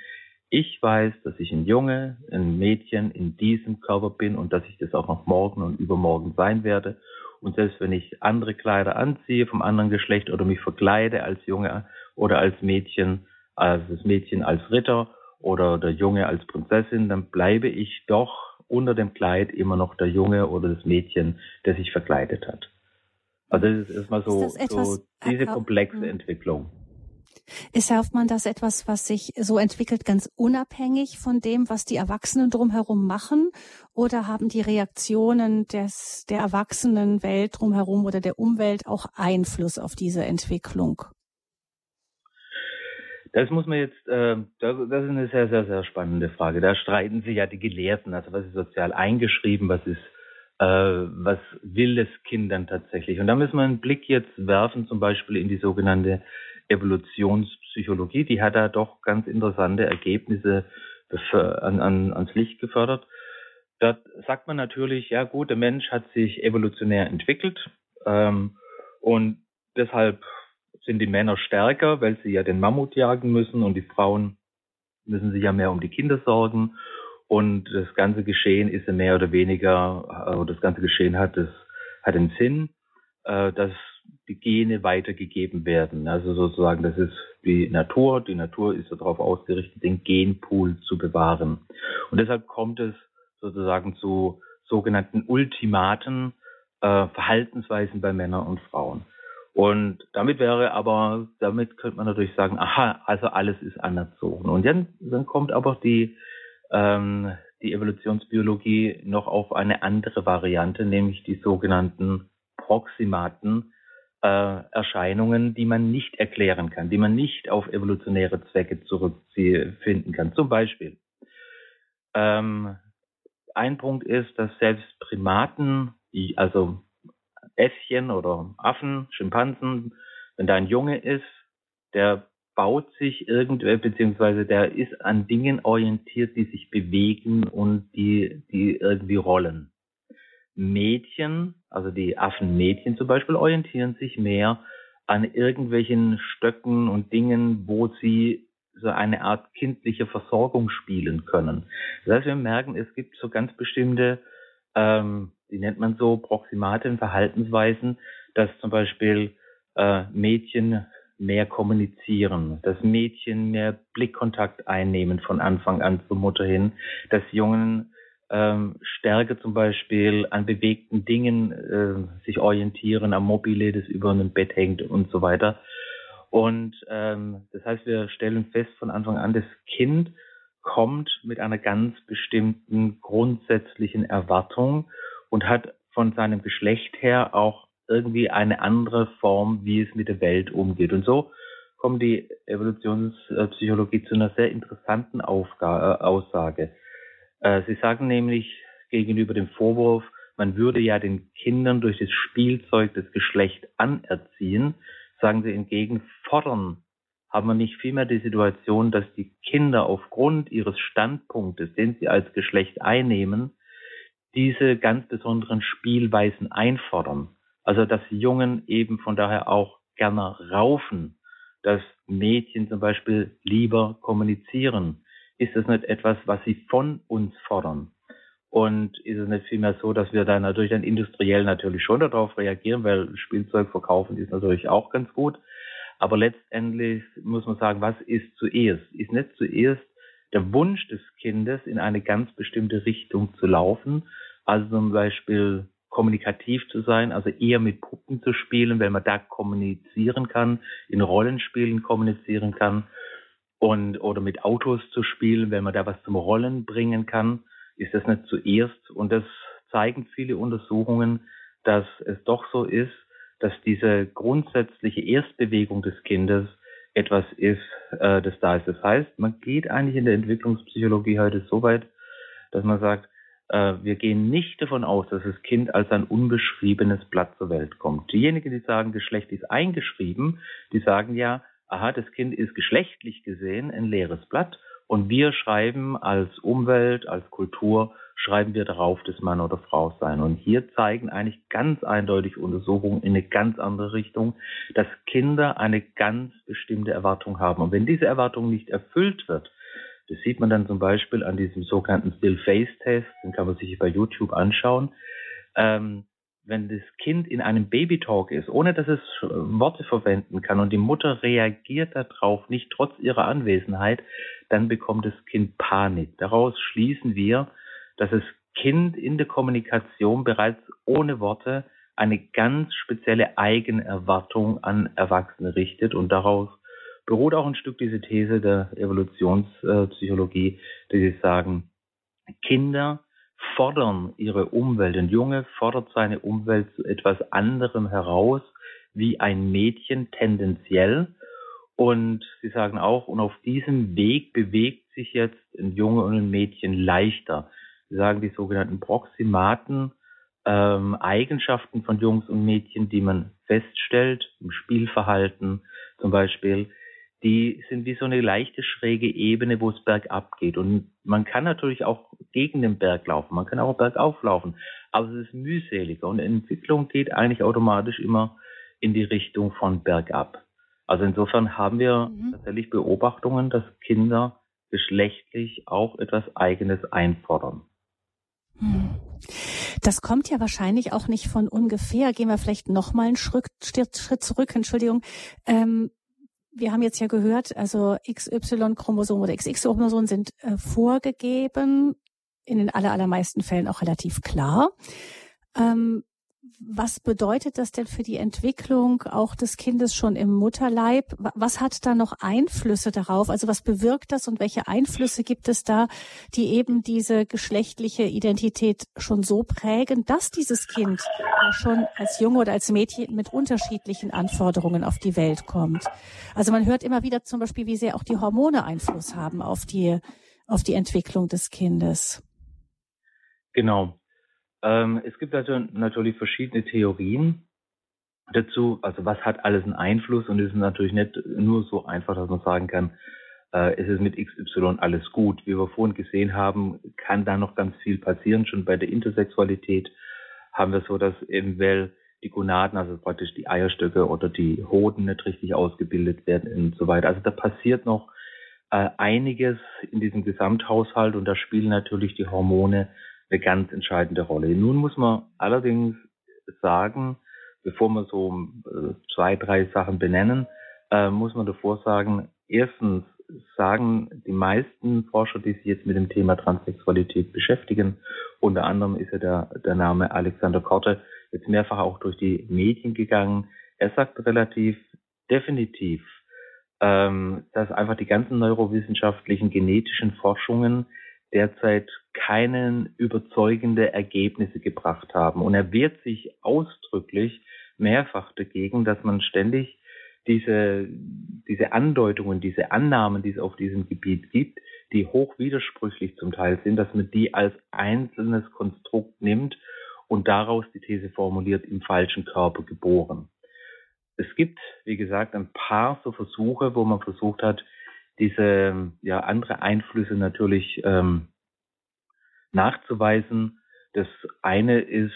ich weiß, dass ich ein Junge, ein Mädchen in diesem Körper bin und dass ich das auch noch morgen und übermorgen sein werde. Und selbst wenn ich andere Kleider anziehe vom anderen Geschlecht oder mich verkleide als Junge oder als Mädchen, als das Mädchen als Ritter oder der Junge als Prinzessin, dann bleibe ich doch unter dem Kleid immer noch der Junge oder das Mädchen, der sich verkleidet hat. Also das ist erstmal so, so diese komplexe Entwicklung. Ist Hoffmann das etwas, was sich so entwickelt, ganz unabhängig von dem, was die Erwachsenen drumherum machen? Oder haben die Reaktionen des, der Erwachsenenwelt drumherum oder der Umwelt auch Einfluss auf diese Entwicklung? Das muss man jetzt, äh, das, das ist eine sehr, sehr, sehr spannende Frage. Da streiten sich ja die Gelehrten, also was ist sozial eingeschrieben, was ist, äh, was will das Kind dann tatsächlich? Und da müssen wir einen Blick jetzt werfen, zum Beispiel in die sogenannte Evolutionspsychologie, die hat da doch ganz interessante Ergebnisse an, an, ans Licht gefördert. Da sagt man natürlich, ja gut, der Mensch hat sich evolutionär entwickelt ähm, und deshalb sind die Männer stärker, weil sie ja den Mammut jagen müssen und die Frauen müssen sich ja mehr um die Kinder sorgen und das ganze Geschehen ist ja mehr oder weniger, äh, das ganze Geschehen hat es hat einen Sinn, äh, dass die Gene weitergegeben werden. Also sozusagen, das ist die Natur. Die Natur ist darauf ausgerichtet, den Genpool zu bewahren. Und deshalb kommt es sozusagen zu sogenannten Ultimaten äh, Verhaltensweisen bei Männern und Frauen. Und damit wäre aber, damit könnte man natürlich sagen, aha, also alles ist anerzogen. Und dann, dann kommt aber die, ähm, die Evolutionsbiologie noch auf eine andere Variante, nämlich die sogenannten Proximaten, äh, Erscheinungen, die man nicht erklären kann, die man nicht auf evolutionäre Zwecke zurückfinden kann. Zum Beispiel. Ähm, ein Punkt ist, dass selbst Primaten, also Äffchen oder Affen, Schimpansen, wenn da ein Junge ist, der baut sich irgendwie, beziehungsweise der ist an Dingen orientiert, die sich bewegen und die, die irgendwie rollen. Mädchen, also die Affenmädchen zum Beispiel, orientieren sich mehr an irgendwelchen Stöcken und Dingen, wo sie so eine Art kindliche Versorgung spielen können. Das heißt, wir merken, es gibt so ganz bestimmte, ähm, die nennt man so Proximaten, Verhaltensweisen, dass zum Beispiel äh, Mädchen mehr kommunizieren, dass Mädchen mehr Blickkontakt einnehmen von Anfang an zur Mutter hin, dass Jungen ähm, stärker zum Beispiel an bewegten Dingen äh, sich orientieren, am Mobile, das über einem Bett hängt und so weiter. Und ähm, das heißt, wir stellen fest von Anfang an, das Kind kommt mit einer ganz bestimmten grundsätzlichen Erwartung und hat von seinem Geschlecht her auch irgendwie eine andere Form, wie es mit der Welt umgeht. Und so kommt die Evolutionspsychologie zu einer sehr interessanten Aufgabe, äh, Aussage. Äh, sie sagen nämlich gegenüber dem Vorwurf, man würde ja den Kindern durch das Spielzeug das Geschlecht anerziehen, sagen sie hingegen, fordern haben wir nicht vielmehr die Situation, dass die Kinder aufgrund ihres Standpunktes, den sie als Geschlecht einnehmen, diese ganz besonderen Spielweisen einfordern. Also dass Jungen eben von daher auch gerne raufen, dass Mädchen zum Beispiel lieber kommunizieren. Ist das nicht etwas, was sie von uns fordern? Und ist es nicht vielmehr so, dass wir da natürlich dann industriell natürlich schon darauf reagieren, weil Spielzeug verkaufen ist natürlich auch ganz gut. Aber letztendlich muss man sagen, was ist zuerst? Ist nicht zuerst der Wunsch des Kindes, in eine ganz bestimmte Richtung zu laufen, also zum Beispiel kommunikativ zu sein, also eher mit Puppen zu spielen, weil man da kommunizieren kann, in Rollenspielen kommunizieren kann und oder mit Autos zu spielen, wenn man da was zum Rollen bringen kann, ist das nicht zuerst und das zeigen viele Untersuchungen, dass es doch so ist, dass diese grundsätzliche Erstbewegung des Kindes etwas ist, äh, das da ist. Das heißt, man geht eigentlich in der Entwicklungspsychologie heute so weit, dass man sagt, wir gehen nicht davon aus, dass das Kind als ein unbeschriebenes Blatt zur Welt kommt. Diejenigen, die sagen, Geschlecht ist eingeschrieben, die sagen ja, aha, das Kind ist geschlechtlich gesehen ein leeres Blatt und wir schreiben als Umwelt, als Kultur, schreiben wir darauf, dass Mann oder Frau sein. Und hier zeigen eigentlich ganz eindeutig Untersuchungen in eine ganz andere Richtung, dass Kinder eine ganz bestimmte Erwartung haben. Und wenn diese Erwartung nicht erfüllt wird, das sieht man dann zum Beispiel an diesem sogenannten Still-Face-Test, den kann man sich bei YouTube anschauen. Ähm, wenn das Kind in einem Babytalk ist, ohne dass es Worte verwenden kann und die Mutter reagiert darauf nicht trotz ihrer Anwesenheit, dann bekommt das Kind Panik. Daraus schließen wir, dass das Kind in der Kommunikation bereits ohne Worte eine ganz spezielle Eigenerwartung an Erwachsene richtet und daraus beruht auch ein Stück diese These der Evolutionspsychologie, die sie sagen, Kinder fordern ihre Umwelt. Ein Junge fordert seine Umwelt zu etwas anderem heraus, wie ein Mädchen tendenziell. Und sie sagen auch, und auf diesem Weg bewegt sich jetzt ein Junge und ein Mädchen leichter. Sie sagen die sogenannten Proximaten, ähm, Eigenschaften von Jungs und Mädchen, die man feststellt im Spielverhalten zum Beispiel, die sind wie so eine leichte schräge Ebene, wo es bergab geht. Und man kann natürlich auch gegen den Berg laufen, man kann auch bergauf laufen, aber es ist mühseliger und Entwicklung geht eigentlich automatisch immer in die Richtung von bergab. Also insofern haben wir mhm. tatsächlich Beobachtungen, dass Kinder geschlechtlich auch etwas Eigenes einfordern. Hm. Das kommt ja wahrscheinlich auch nicht von ungefähr. Gehen wir vielleicht noch mal einen Schritt, Schritt zurück. Entschuldigung. Ähm, wir haben jetzt ja gehört, also XY-Chromosom oder XX-Chromosom sind äh, vorgegeben, in den aller, allermeisten Fällen auch relativ klar. Ähm, was bedeutet das denn für die Entwicklung auch des Kindes schon im Mutterleib? Was hat da noch Einflüsse darauf? Also was bewirkt das und welche Einflüsse gibt es da, die eben diese geschlechtliche Identität schon so prägen, dass dieses Kind ja schon als Junge oder als Mädchen mit unterschiedlichen Anforderungen auf die Welt kommt? Also man hört immer wieder zum Beispiel, wie sehr auch die Hormone Einfluss haben auf die, auf die Entwicklung des Kindes. Genau. Ähm, es gibt also natürlich verschiedene Theorien dazu, also was hat alles einen Einfluss und es ist natürlich nicht nur so einfach, dass man sagen kann, äh, es ist mit XY alles gut. Wie wir vorhin gesehen haben, kann da noch ganz viel passieren. Schon bei der Intersexualität haben wir so, dass eventuell die Gonaden, also praktisch die Eierstöcke oder die Hoden nicht richtig ausgebildet werden und so weiter. Also da passiert noch äh, einiges in diesem Gesamthaushalt und da spielen natürlich die Hormone eine ganz entscheidende Rolle. Nun muss man allerdings sagen, bevor wir so äh, zwei, drei Sachen benennen, äh, muss man davor sagen, erstens sagen die meisten Forscher, die sich jetzt mit dem Thema Transsexualität beschäftigen, unter anderem ist ja der, der Name Alexander Korte jetzt mehrfach auch durch die Medien gegangen. Er sagt relativ definitiv, ähm, dass einfach die ganzen neurowissenschaftlichen genetischen Forschungen derzeit keinen überzeugende Ergebnisse gebracht haben. Und er wehrt sich ausdrücklich mehrfach dagegen, dass man ständig diese, diese Andeutungen, diese Annahmen, die es auf diesem Gebiet gibt, die hoch widersprüchlich zum Teil sind, dass man die als einzelnes Konstrukt nimmt und daraus die These formuliert, im falschen Körper geboren. es gibt, wie gesagt, ein paar so Versuche, wo man versucht hat, diese ja andere Einflüsse natürlich ähm, nachzuweisen. Das eine ist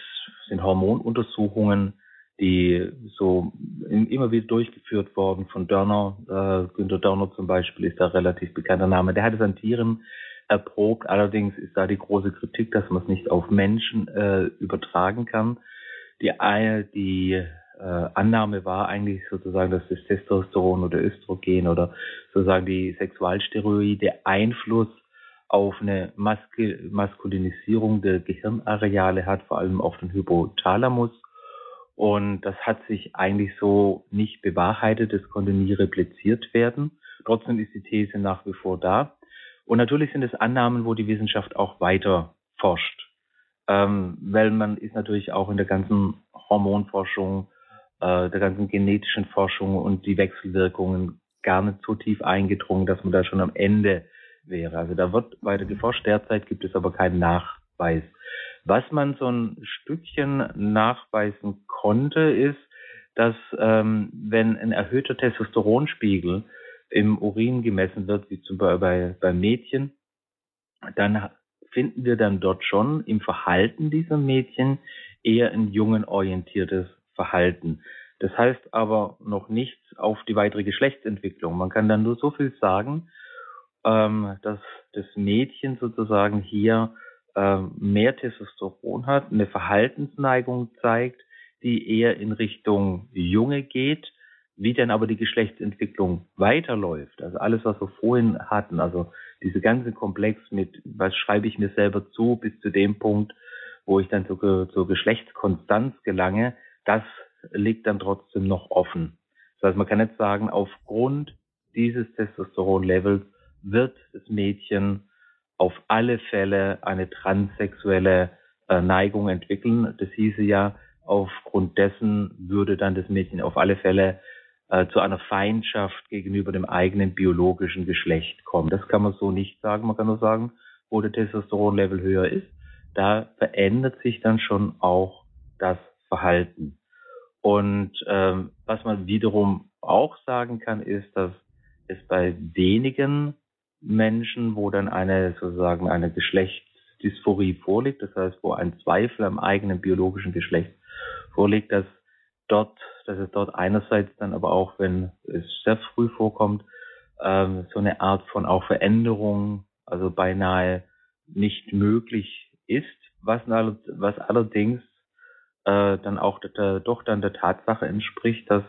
sind Hormonuntersuchungen, die so immer wieder durchgeführt worden von Dörner. Äh, Günter Dörner zum Beispiel ist da relativ bekannter Name. Der hat es an Tieren erprobt. Allerdings ist da die große Kritik, dass man es nicht auf Menschen äh, übertragen kann. Die, die äh, Annahme war eigentlich sozusagen, dass das Testosteron oder Östrogen oder sozusagen die Sexualsteroide Einfluss auf eine Maske, Maskulinisierung der Gehirnareale hat, vor allem auf den Hypothalamus. Und das hat sich eigentlich so nicht bewahrheitet, es konnte nie repliziert werden. Trotzdem ist die These nach wie vor da. Und natürlich sind es Annahmen, wo die Wissenschaft auch weiter forscht. Ähm, weil man ist natürlich auch in der ganzen Hormonforschung, äh, der ganzen genetischen Forschung und die Wechselwirkungen gar nicht so tief eingedrungen, dass man da schon am Ende wäre. Also da wird weiter geforscht. Derzeit gibt es aber keinen Nachweis. Was man so ein Stückchen nachweisen konnte, ist, dass ähm, wenn ein erhöhter Testosteronspiegel im Urin gemessen wird, wie zum Beispiel bei, bei Mädchen, dann finden wir dann dort schon im Verhalten dieser Mädchen eher ein jungenorientiertes Verhalten. Das heißt aber noch nichts auf die weitere Geschlechtsentwicklung. Man kann dann nur so viel sagen, ähm, dass das Mädchen sozusagen hier ähm, mehr Testosteron hat, eine Verhaltensneigung zeigt, die eher in Richtung Junge geht, wie denn aber die Geschlechtsentwicklung weiterläuft. Also alles, was wir vorhin hatten, also diese ganze Komplex mit, was schreibe ich mir selber zu, bis zu dem Punkt, wo ich dann zur, zur Geschlechtskonstanz gelange, das liegt dann trotzdem noch offen. Das heißt, man kann jetzt sagen, aufgrund dieses Testosteronlevels wird das Mädchen auf alle Fälle eine transsexuelle äh, Neigung entwickeln. Das hieße ja, aufgrund dessen würde dann das Mädchen auf alle Fälle äh, zu einer Feindschaft gegenüber dem eigenen biologischen Geschlecht kommen. Das kann man so nicht sagen. Man kann nur sagen, wo der Testosteronlevel höher ist, da verändert sich dann schon auch das Verhalten. Und ähm, was man wiederum auch sagen kann, ist, dass es bei wenigen Menschen, wo dann eine sozusagen eine Geschlechtsdysphorie vorliegt, das heißt, wo ein Zweifel am eigenen biologischen Geschlecht vorliegt, dass dort, dass es dort einerseits dann aber auch, wenn es sehr früh vorkommt, ähm, so eine Art von auch Veränderung, also beinahe nicht möglich ist, was, was allerdings äh, dann auch der, doch dann der Tatsache entspricht, dass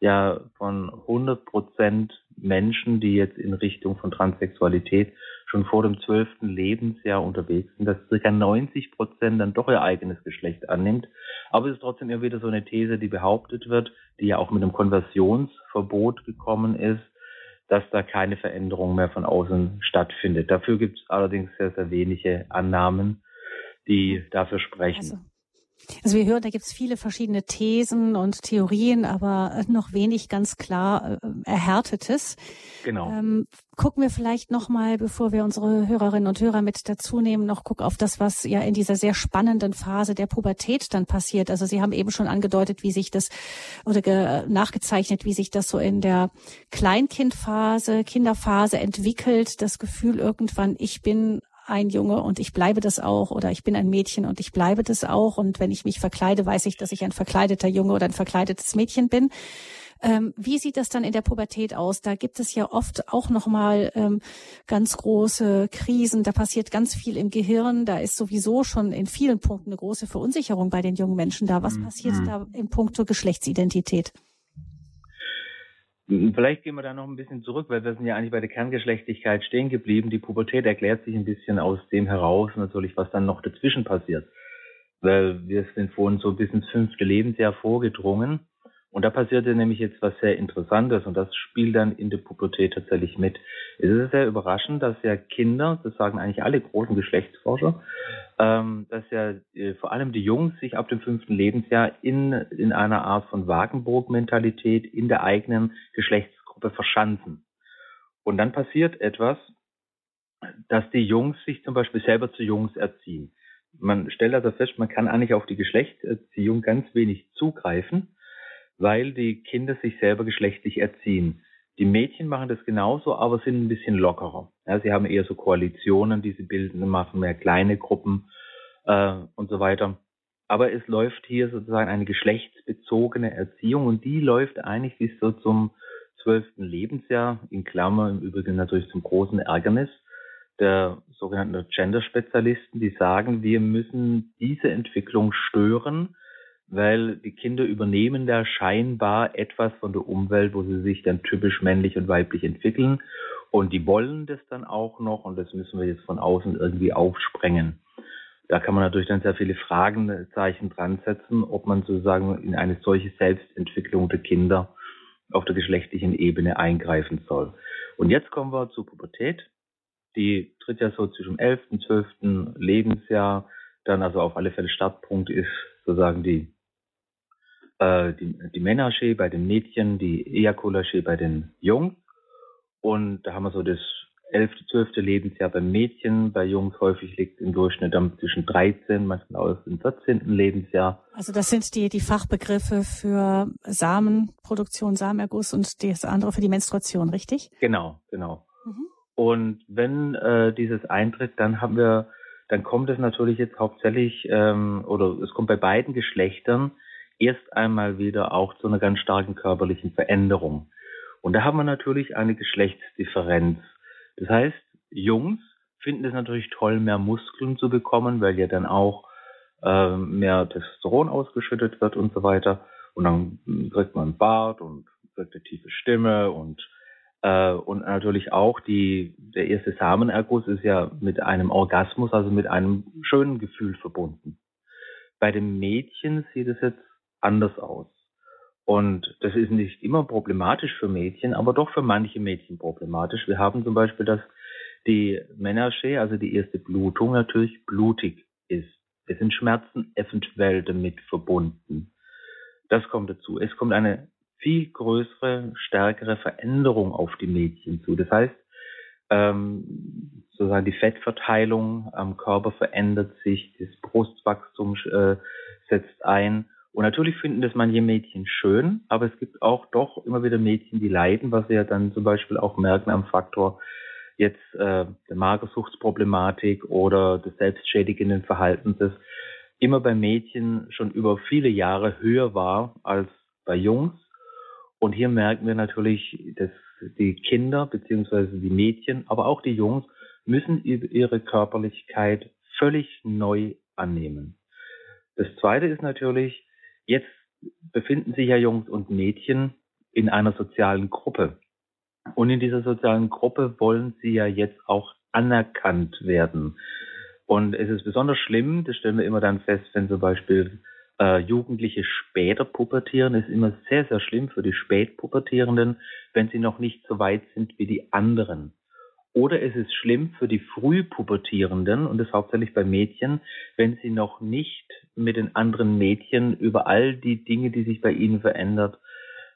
ja von 100 Prozent Menschen, die jetzt in Richtung von Transsexualität schon vor dem zwölften Lebensjahr unterwegs sind, dass circa 90 Prozent dann doch ihr eigenes Geschlecht annimmt. Aber es ist trotzdem immer wieder so eine These, die behauptet wird, die ja auch mit einem Konversionsverbot gekommen ist, dass da keine Veränderung mehr von außen stattfindet. Dafür gibt es allerdings sehr, sehr wenige Annahmen, die dafür sprechen. Also also wir hören, da gibt es viele verschiedene Thesen und Theorien, aber noch wenig ganz klar äh, erhärtetes. Genau. Ähm, gucken wir vielleicht noch mal, bevor wir unsere Hörerinnen und Hörer mit dazu nehmen, noch guck auf das, was ja in dieser sehr spannenden Phase der Pubertät dann passiert. Also Sie haben eben schon angedeutet, wie sich das oder nachgezeichnet, wie sich das so in der Kleinkindphase, Kinderphase entwickelt. Das Gefühl irgendwann, ich bin ein Junge und ich bleibe das auch oder ich bin ein Mädchen und ich bleibe das auch und wenn ich mich verkleide, weiß ich, dass ich ein verkleideter Junge oder ein verkleidetes Mädchen bin. Ähm, wie sieht das dann in der Pubertät aus? Da gibt es ja oft auch nochmal ähm, ganz große Krisen. Da passiert ganz viel im Gehirn. Da ist sowieso schon in vielen Punkten eine große Verunsicherung bei den jungen Menschen da. Was mhm. passiert mhm. da im Punkto Geschlechtsidentität? Vielleicht gehen wir da noch ein bisschen zurück, weil wir sind ja eigentlich bei der Kerngeschlechtlichkeit stehen geblieben. Die Pubertät erklärt sich ein bisschen aus dem heraus, natürlich, was dann noch dazwischen passiert. Weil wir sind vorhin so bis ins fünfte Lebensjahr vorgedrungen. Und da passierte nämlich jetzt was sehr Interessantes und das spielt dann in der Pubertät tatsächlich mit. Es ist sehr überraschend, dass ja Kinder, das sagen eigentlich alle großen Geschlechtsforscher, ähm, dass ja äh, vor allem die Jungs sich ab dem fünften Lebensjahr in, in einer Art von Wagenburg-Mentalität in der eigenen Geschlechtsgruppe verschanzen. Und dann passiert etwas, dass die Jungs sich zum Beispiel selber zu Jungs erziehen. Man stellt also fest, man kann eigentlich auf die Geschlechtserziehung ganz wenig zugreifen weil die Kinder sich selber geschlechtlich erziehen. Die Mädchen machen das genauso, aber sind ein bisschen lockerer. Ja, sie haben eher so Koalitionen, die sie bilden, machen mehr kleine Gruppen äh, und so weiter. Aber es läuft hier sozusagen eine geschlechtsbezogene Erziehung und die läuft eigentlich bis so zum zwölften Lebensjahr, in Klammer im Übrigen natürlich zum großen Ärgernis der sogenannten Gender-Spezialisten, die sagen, wir müssen diese Entwicklung stören, weil die Kinder übernehmen da scheinbar etwas von der Umwelt, wo sie sich dann typisch männlich und weiblich entwickeln. Und die wollen das dann auch noch und das müssen wir jetzt von außen irgendwie aufsprengen. Da kann man natürlich dann sehr viele Fragenzeichen dran setzen, ob man sozusagen in eine solche Selbstentwicklung der Kinder auf der geschlechtlichen Ebene eingreifen soll. Und jetzt kommen wir zur Pubertät. Die tritt ja so zwischen dem 11. und 12. Lebensjahr. Dann also auf alle Fälle Startpunkt ist sozusagen die, äh, die, die Menage bei den Mädchen, die Ejakulage bei den Jungs. Und da haben wir so das 11., 12. Lebensjahr bei Mädchen, bei Jungs häufig liegt im Durchschnitt dann zwischen 13, manchmal auch im 14. Lebensjahr. Also das sind die, die Fachbegriffe für Samenproduktion, Samenerguss und das andere für die Menstruation, richtig? Genau, genau. Mhm. Und wenn äh, dieses eintritt, dann haben wir, dann kommt es natürlich jetzt hauptsächlich, ähm, oder es kommt bei beiden Geschlechtern erst einmal wieder auch zu einer ganz starken körperlichen Veränderung. Und da haben wir natürlich eine Geschlechtsdifferenz. Das heißt, Jungs finden es natürlich toll, mehr Muskeln zu bekommen, weil ja dann auch äh, mehr Testosteron ausgeschüttet wird und so weiter. Und dann kriegt man einen Bart und kriegt eine tiefe Stimme und äh, und natürlich auch die der erste Samenerguss ist ja mit einem Orgasmus, also mit einem schönen Gefühl verbunden. Bei dem Mädchen sieht es jetzt anders aus. Und das ist nicht immer problematisch für Mädchen, aber doch für manche Mädchen problematisch. Wir haben zum Beispiel, dass die Menarche, also die erste Blutung, natürlich blutig ist. Es sind Schmerzen eventuell damit verbunden. Das kommt dazu. Es kommt eine viel größere, stärkere Veränderung auf die Mädchen zu. Das heißt, ähm, sozusagen die Fettverteilung am Körper verändert sich, das Brustwachstum äh, setzt ein und natürlich finden das manche Mädchen schön, aber es gibt auch doch immer wieder Mädchen, die leiden, was wir ja dann zum Beispiel auch merken am Faktor jetzt äh, der Magersuchtsproblematik oder des selbstschädigenden Verhaltens, das immer bei Mädchen schon über viele Jahre höher war als bei Jungs. Und hier merken wir natürlich, dass die Kinder beziehungsweise die Mädchen, aber auch die Jungs müssen ihre Körperlichkeit völlig neu annehmen. Das Zweite ist natürlich, Jetzt befinden sich ja Jungs und Mädchen in einer sozialen Gruppe. Und in dieser sozialen Gruppe wollen sie ja jetzt auch anerkannt werden. Und es ist besonders schlimm, das stellen wir immer dann fest, wenn zum Beispiel äh, Jugendliche später pubertieren, ist immer sehr, sehr schlimm für die Spätpubertierenden, wenn sie noch nicht so weit sind wie die anderen. Oder es ist schlimm für die Frühpubertierenden und das hauptsächlich bei Mädchen, wenn sie noch nicht mit den anderen Mädchen über all die Dinge, die sich bei ihnen verändert,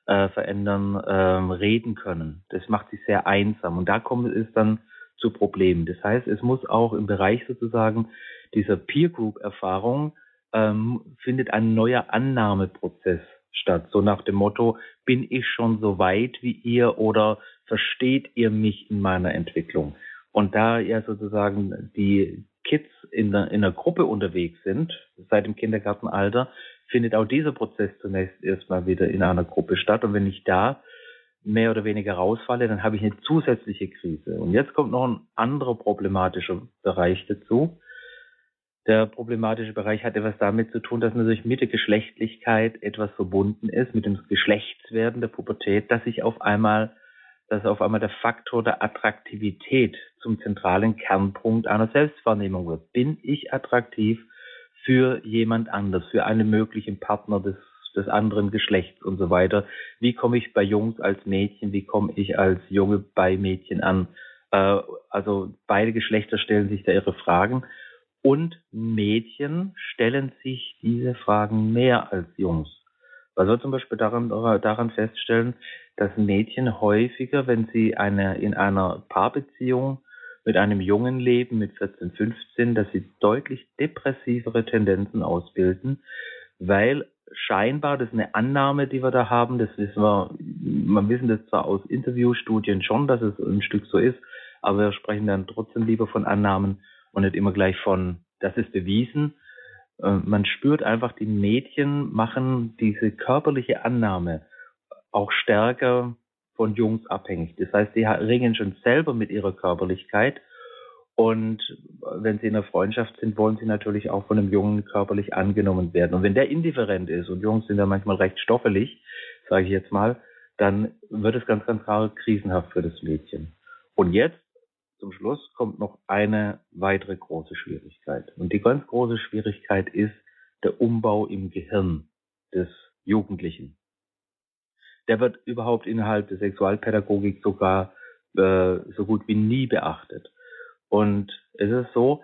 äh, verändern, ähm, reden können. Das macht sie sehr einsam und da kommt es dann zu Problemen. Das heißt, es muss auch im Bereich sozusagen dieser Peer Group Erfahrung ähm, findet ein neuer Annahmeprozess statt. So nach dem Motto, bin ich schon so weit wie ihr oder versteht ihr mich in meiner Entwicklung? Und da ja sozusagen die Kids in der, in der Gruppe unterwegs sind, seit dem Kindergartenalter, findet auch dieser Prozess zunächst erstmal wieder in einer Gruppe statt. Und wenn ich da mehr oder weniger rausfalle, dann habe ich eine zusätzliche Krise. Und jetzt kommt noch ein anderer problematischer Bereich dazu. Der problematische Bereich hat etwas damit zu tun, dass natürlich mit der Geschlechtlichkeit etwas verbunden ist, mit dem Geschlechtswerden der Pubertät, dass sich auf einmal dass auf einmal der Faktor der Attraktivität zum zentralen Kernpunkt einer Selbstwahrnehmung wird. Bin ich attraktiv für jemand anders, für einen möglichen Partner des, des anderen Geschlechts und so weiter? Wie komme ich bei Jungs als Mädchen? Wie komme ich als Junge bei Mädchen an? Äh, also beide Geschlechter stellen sich da ihre Fragen. Und Mädchen stellen sich diese Fragen mehr als Jungs. Man soll zum Beispiel daran, daran feststellen, dass Mädchen häufiger, wenn sie eine, in einer Paarbeziehung mit einem Jungen leben, mit 14, 15, dass sie deutlich depressivere Tendenzen ausbilden, weil scheinbar, das ist eine Annahme, die wir da haben, das wissen wir, man wissen das zwar aus Interviewstudien schon, dass es ein Stück so ist, aber wir sprechen dann trotzdem lieber von Annahmen und nicht immer gleich von, das ist bewiesen. Äh, man spürt einfach, die Mädchen machen diese körperliche Annahme auch stärker von Jungs abhängig. Das heißt, sie ringen schon selber mit ihrer Körperlichkeit und wenn sie in einer Freundschaft sind, wollen sie natürlich auch von einem Jungen körperlich angenommen werden. Und wenn der indifferent ist, und Jungs sind ja manchmal recht stoffelig, sage ich jetzt mal, dann wird es ganz, ganz klar krisenhaft für das Mädchen. Und jetzt, zum Schluss, kommt noch eine weitere große Schwierigkeit. Und die ganz große Schwierigkeit ist der Umbau im Gehirn des Jugendlichen. Der wird überhaupt innerhalb der Sexualpädagogik sogar äh, so gut wie nie beachtet. Und es ist so,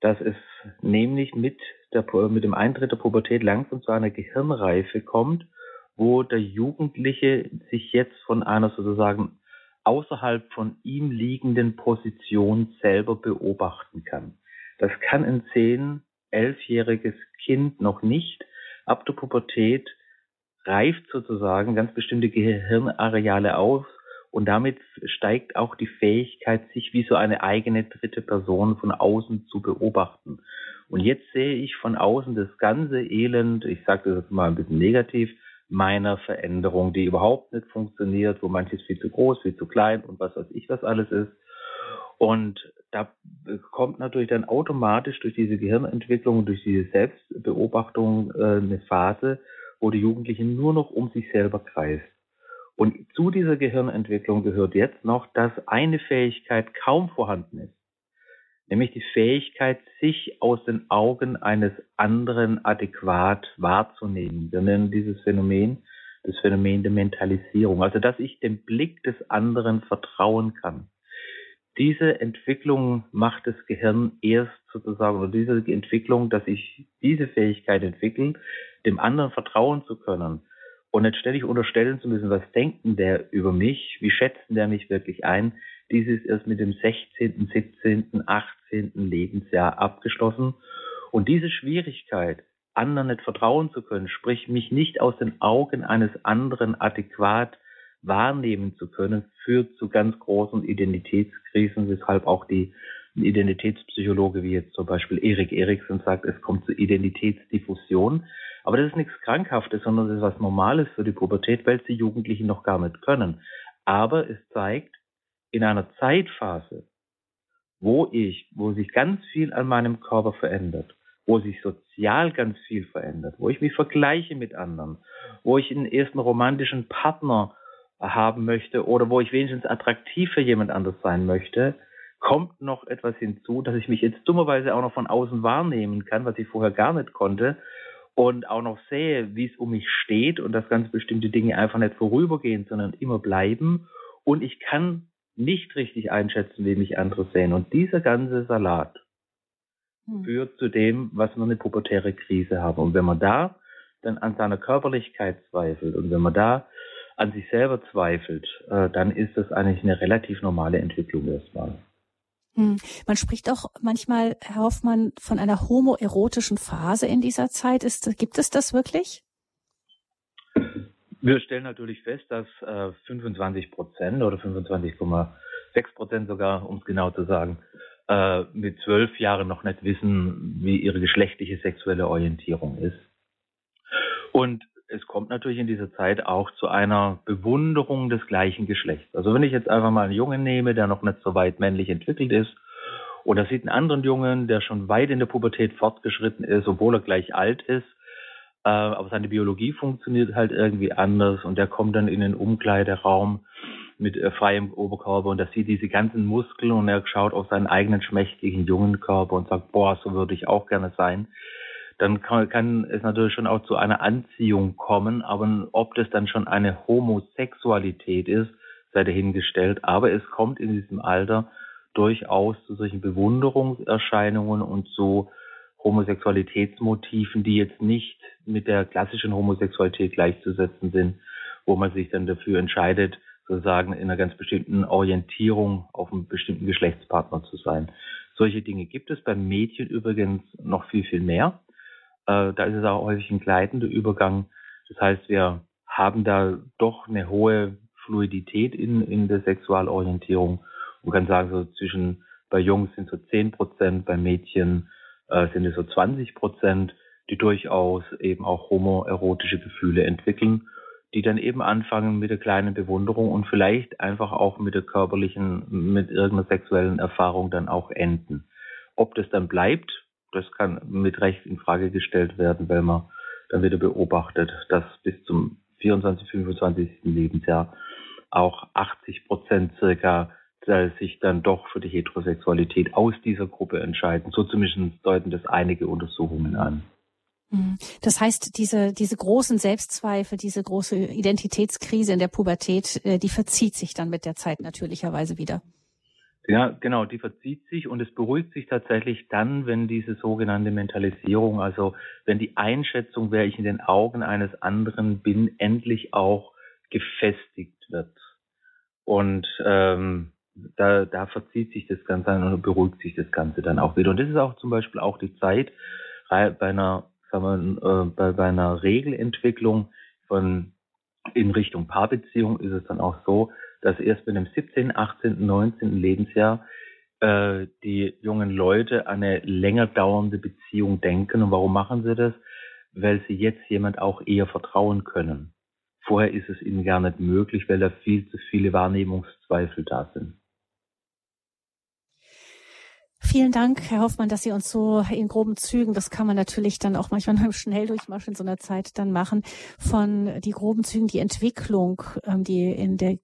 dass es nämlich mit, der, mit dem Eintritt der Pubertät langsam zu einer Gehirnreife kommt, wo der Jugendliche sich jetzt von einer sozusagen außerhalb von ihm liegenden Position selber beobachten kann. Das kann ein zehn, elfjähriges Kind noch nicht. Ab der Pubertät reift sozusagen ganz bestimmte Gehirnareale aus, und damit steigt auch die Fähigkeit, sich wie so eine eigene dritte Person von außen zu beobachten. Und jetzt sehe ich von außen das ganze Elend, ich sage das jetzt mal ein bisschen negativ, meiner Veränderung, die überhaupt nicht funktioniert, wo manches viel zu groß, viel zu klein und was weiß ich, was alles ist. Und da kommt natürlich dann automatisch durch diese Gehirnentwicklung, durch diese Selbstbeobachtung äh, eine Phase, wo die Jugendliche nur noch um sich selber kreist. Und zu dieser Gehirnentwicklung gehört jetzt noch, dass eine Fähigkeit kaum vorhanden ist, nämlich die Fähigkeit, sich aus den Augen eines anderen adäquat wahrzunehmen. Wir nennen dieses Phänomen das Phänomen der Mentalisierung, also dass ich dem Blick des anderen vertrauen kann. Diese Entwicklung macht das Gehirn erst sozusagen, oder diese Entwicklung, dass ich diese Fähigkeit entwickle, dem anderen vertrauen zu können, und nicht ständig unterstellen zu müssen, was denkt denn der über mich, wie schätzt der mich wirklich ein, dies ist erst mit dem 16., 17., 18. Lebensjahr abgeschlossen. Und diese Schwierigkeit, anderen nicht vertrauen zu können, sprich mich nicht aus den Augen eines anderen adäquat wahrnehmen zu können, führt zu ganz großen Identitätskrisen, weshalb auch die Identitätspsychologe wie jetzt zum Beispiel Erik Eriksen sagt, es kommt zu Identitätsdiffusion. Aber das ist nichts Krankhaftes, sondern das ist was Normales für die Pubertät, weil die Jugendlichen noch gar nicht können. Aber es zeigt, in einer Zeitphase, wo ich, wo sich ganz viel an meinem Körper verändert, wo sich sozial ganz viel verändert, wo ich mich vergleiche mit anderen, wo ich einen ersten romantischen Partner haben möchte oder wo ich wenigstens attraktiv für jemand anders sein möchte, kommt noch etwas hinzu, dass ich mich jetzt dummerweise auch noch von außen wahrnehmen kann, was ich vorher gar nicht konnte, und auch noch sehe, wie es um mich steht und dass ganz bestimmte Dinge einfach nicht vorübergehen, sondern immer bleiben. Und ich kann nicht richtig einschätzen, wie mich andere sehen. Und dieser ganze Salat hm. führt zu dem, was wir eine pubertäre Krise haben. Und wenn man da dann an seiner Körperlichkeit zweifelt und wenn man da an sich selber zweifelt, äh, dann ist das eigentlich eine relativ normale Entwicklung erstmal. Hm. Man spricht auch manchmal, Herr Hoffmann, von einer homoerotischen Phase in dieser Zeit. Ist, gibt es das wirklich? Wir stellen natürlich fest, dass äh, 25 Prozent oder 25,6 Prozent sogar, um es genau zu sagen, äh, mit zwölf Jahren noch nicht wissen, wie ihre geschlechtliche sexuelle Orientierung ist. Und es kommt natürlich in dieser Zeit auch zu einer Bewunderung des gleichen Geschlechts. Also wenn ich jetzt einfach mal einen Jungen nehme, der noch nicht so weit männlich entwickelt ist, oder sieht einen anderen Jungen, der schon weit in der Pubertät fortgeschritten ist, obwohl er gleich alt ist, äh, aber seine Biologie funktioniert halt irgendwie anders und der kommt dann in den Umkleideraum mit äh, freiem Oberkörper und da sieht diese ganzen Muskeln und er schaut auf seinen eigenen schmächtigen jungen Körper und sagt, boah, so würde ich auch gerne sein dann kann, kann, es natürlich schon auch zu einer Anziehung kommen, aber ob das dann schon eine Homosexualität ist, sei dahingestellt. Aber es kommt in diesem Alter durchaus zu solchen Bewunderungserscheinungen und zu Homosexualitätsmotiven, die jetzt nicht mit der klassischen Homosexualität gleichzusetzen sind, wo man sich dann dafür entscheidet, sozusagen in einer ganz bestimmten Orientierung auf einen bestimmten Geschlechtspartner zu sein. Solche Dinge gibt es beim Mädchen übrigens noch viel, viel mehr. Äh, da ist es auch häufig ein gleitender Übergang. Das heißt, wir haben da doch eine hohe Fluidität in, in der Sexualorientierung. Man kann sagen, so zwischen bei Jungs sind so 10 Prozent, bei Mädchen äh, sind es so 20 Prozent, die durchaus eben auch homoerotische Gefühle entwickeln, die dann eben anfangen mit der kleinen Bewunderung und vielleicht einfach auch mit der körperlichen, mit irgendeiner sexuellen Erfahrung dann auch enden. Ob das dann bleibt, das kann mit Recht in Frage gestellt werden, weil man dann wieder beobachtet, dass bis zum 24, 25. Lebensjahr auch 80 Prozent circa sich dann doch für die Heterosexualität aus dieser Gruppe entscheiden. So zumindest deuten das einige Untersuchungen an. Mhm. Das heißt, diese, diese großen Selbstzweifel, diese große Identitätskrise in der Pubertät, äh, die verzieht sich dann mit der Zeit natürlicherweise wieder. Ja, genau, die verzieht sich und es beruhigt sich tatsächlich dann, wenn diese sogenannte Mentalisierung, also wenn die Einschätzung, wer ich in den Augen eines anderen bin, endlich auch gefestigt wird. Und ähm, da, da verzieht sich das Ganze und beruhigt sich das Ganze dann auch wieder. Und das ist auch zum Beispiel auch die Zeit bei einer, sagen wir, äh, bei, bei einer Regelentwicklung von in Richtung Paarbeziehung ist es dann auch so, dass erst mit dem 17., 18., 19. Lebensjahr äh, die jungen Leute an eine länger dauernde Beziehung denken. Und warum machen sie das? Weil sie jetzt jemand auch eher vertrauen können. Vorher ist es ihnen gar nicht möglich, weil da viel zu viele Wahrnehmungszweifel da sind. Vielen Dank, Herr Hoffmann, dass Sie uns so in groben Zügen, das kann man natürlich dann auch manchmal im Schnelldurchmarsch in so einer Zeit dann machen, von die groben Zügen, die Entwicklung, ähm, die in der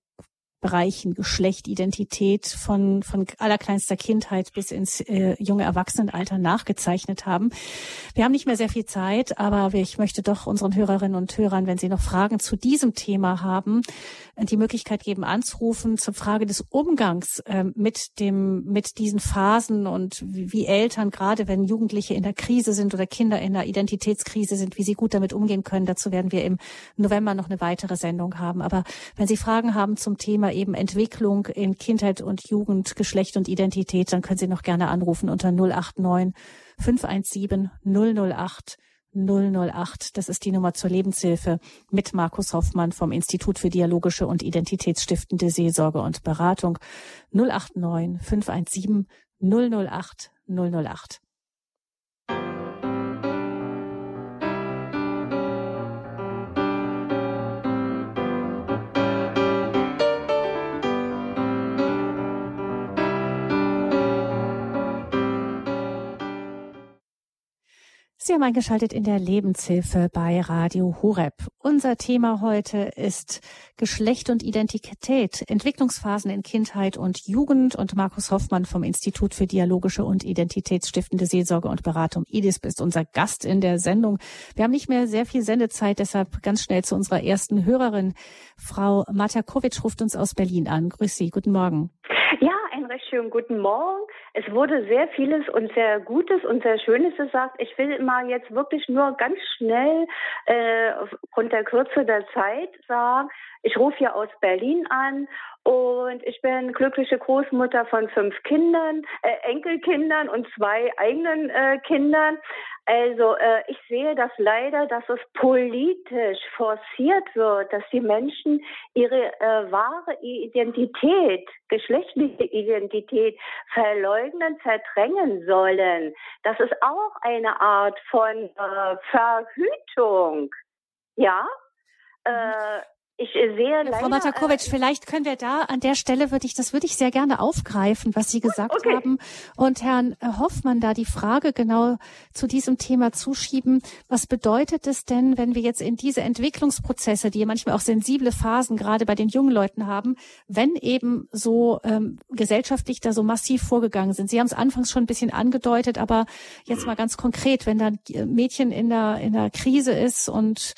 Bereichen Geschlecht, Identität von, von allerkleinster Kindheit bis ins äh, junge Erwachsenenalter nachgezeichnet haben. Wir haben nicht mehr sehr viel Zeit, aber ich möchte doch unseren Hörerinnen und Hörern, wenn sie noch Fragen zu diesem Thema haben, die Möglichkeit geben, anzurufen zur Frage des Umgangs äh, mit dem, mit diesen Phasen und wie, wie Eltern, gerade wenn Jugendliche in der Krise sind oder Kinder in der Identitätskrise sind, wie sie gut damit umgehen können. Dazu werden wir im November noch eine weitere Sendung haben. Aber wenn Sie Fragen haben zum Thema eben Entwicklung in Kindheit und Jugend, Geschlecht und Identität, dann können Sie noch gerne anrufen unter 089 517 008 008. Das ist die Nummer zur Lebenshilfe mit Markus Hoffmann vom Institut für dialogische und identitätsstiftende Seelsorge und Beratung 089 517 008 008. Sie haben eingeschaltet in der Lebenshilfe bei Radio Horeb. Unser Thema heute ist Geschlecht und Identität, Entwicklungsphasen in Kindheit und Jugend. Und Markus Hoffmann vom Institut für dialogische und identitätsstiftende Seelsorge und Beratung IDIS ist unser Gast in der Sendung. Wir haben nicht mehr sehr viel Sendezeit, deshalb ganz schnell zu unserer ersten Hörerin. Frau Matjakovic ruft uns aus Berlin an. Grüß Sie, guten Morgen. Ja, einen recht schönen guten Morgen. Es wurde sehr vieles und sehr Gutes und sehr Schönes gesagt. Ich will mal jetzt wirklich nur ganz schnell äh, aufgrund der Kürze der Zeit sagen, ich rufe hier aus Berlin an und ich bin glückliche Großmutter von fünf Kindern, äh, Enkelkindern und zwei eigenen äh, Kindern. Also äh, ich sehe das leider, dass es politisch forciert wird, dass die Menschen ihre äh, wahre Identität, geschlechtliche Identität verleugnen, verdrängen sollen. Das ist auch eine Art von äh, Verhütung. Ja, mhm. äh, ich sehe leider, Frau Matakovic, äh, vielleicht können wir da an der Stelle würde ich, das würde ich sehr gerne aufgreifen, was Sie gesagt okay. haben und Herrn Hoffmann da die Frage genau zu diesem Thema zuschieben. Was bedeutet es denn, wenn wir jetzt in diese Entwicklungsprozesse, die manchmal auch sensible Phasen gerade bei den jungen Leuten haben, wenn eben so ähm, gesellschaftlich da so massiv vorgegangen sind? Sie haben es anfangs schon ein bisschen angedeutet, aber jetzt mal ganz konkret, wenn da Mädchen in der in der Krise ist und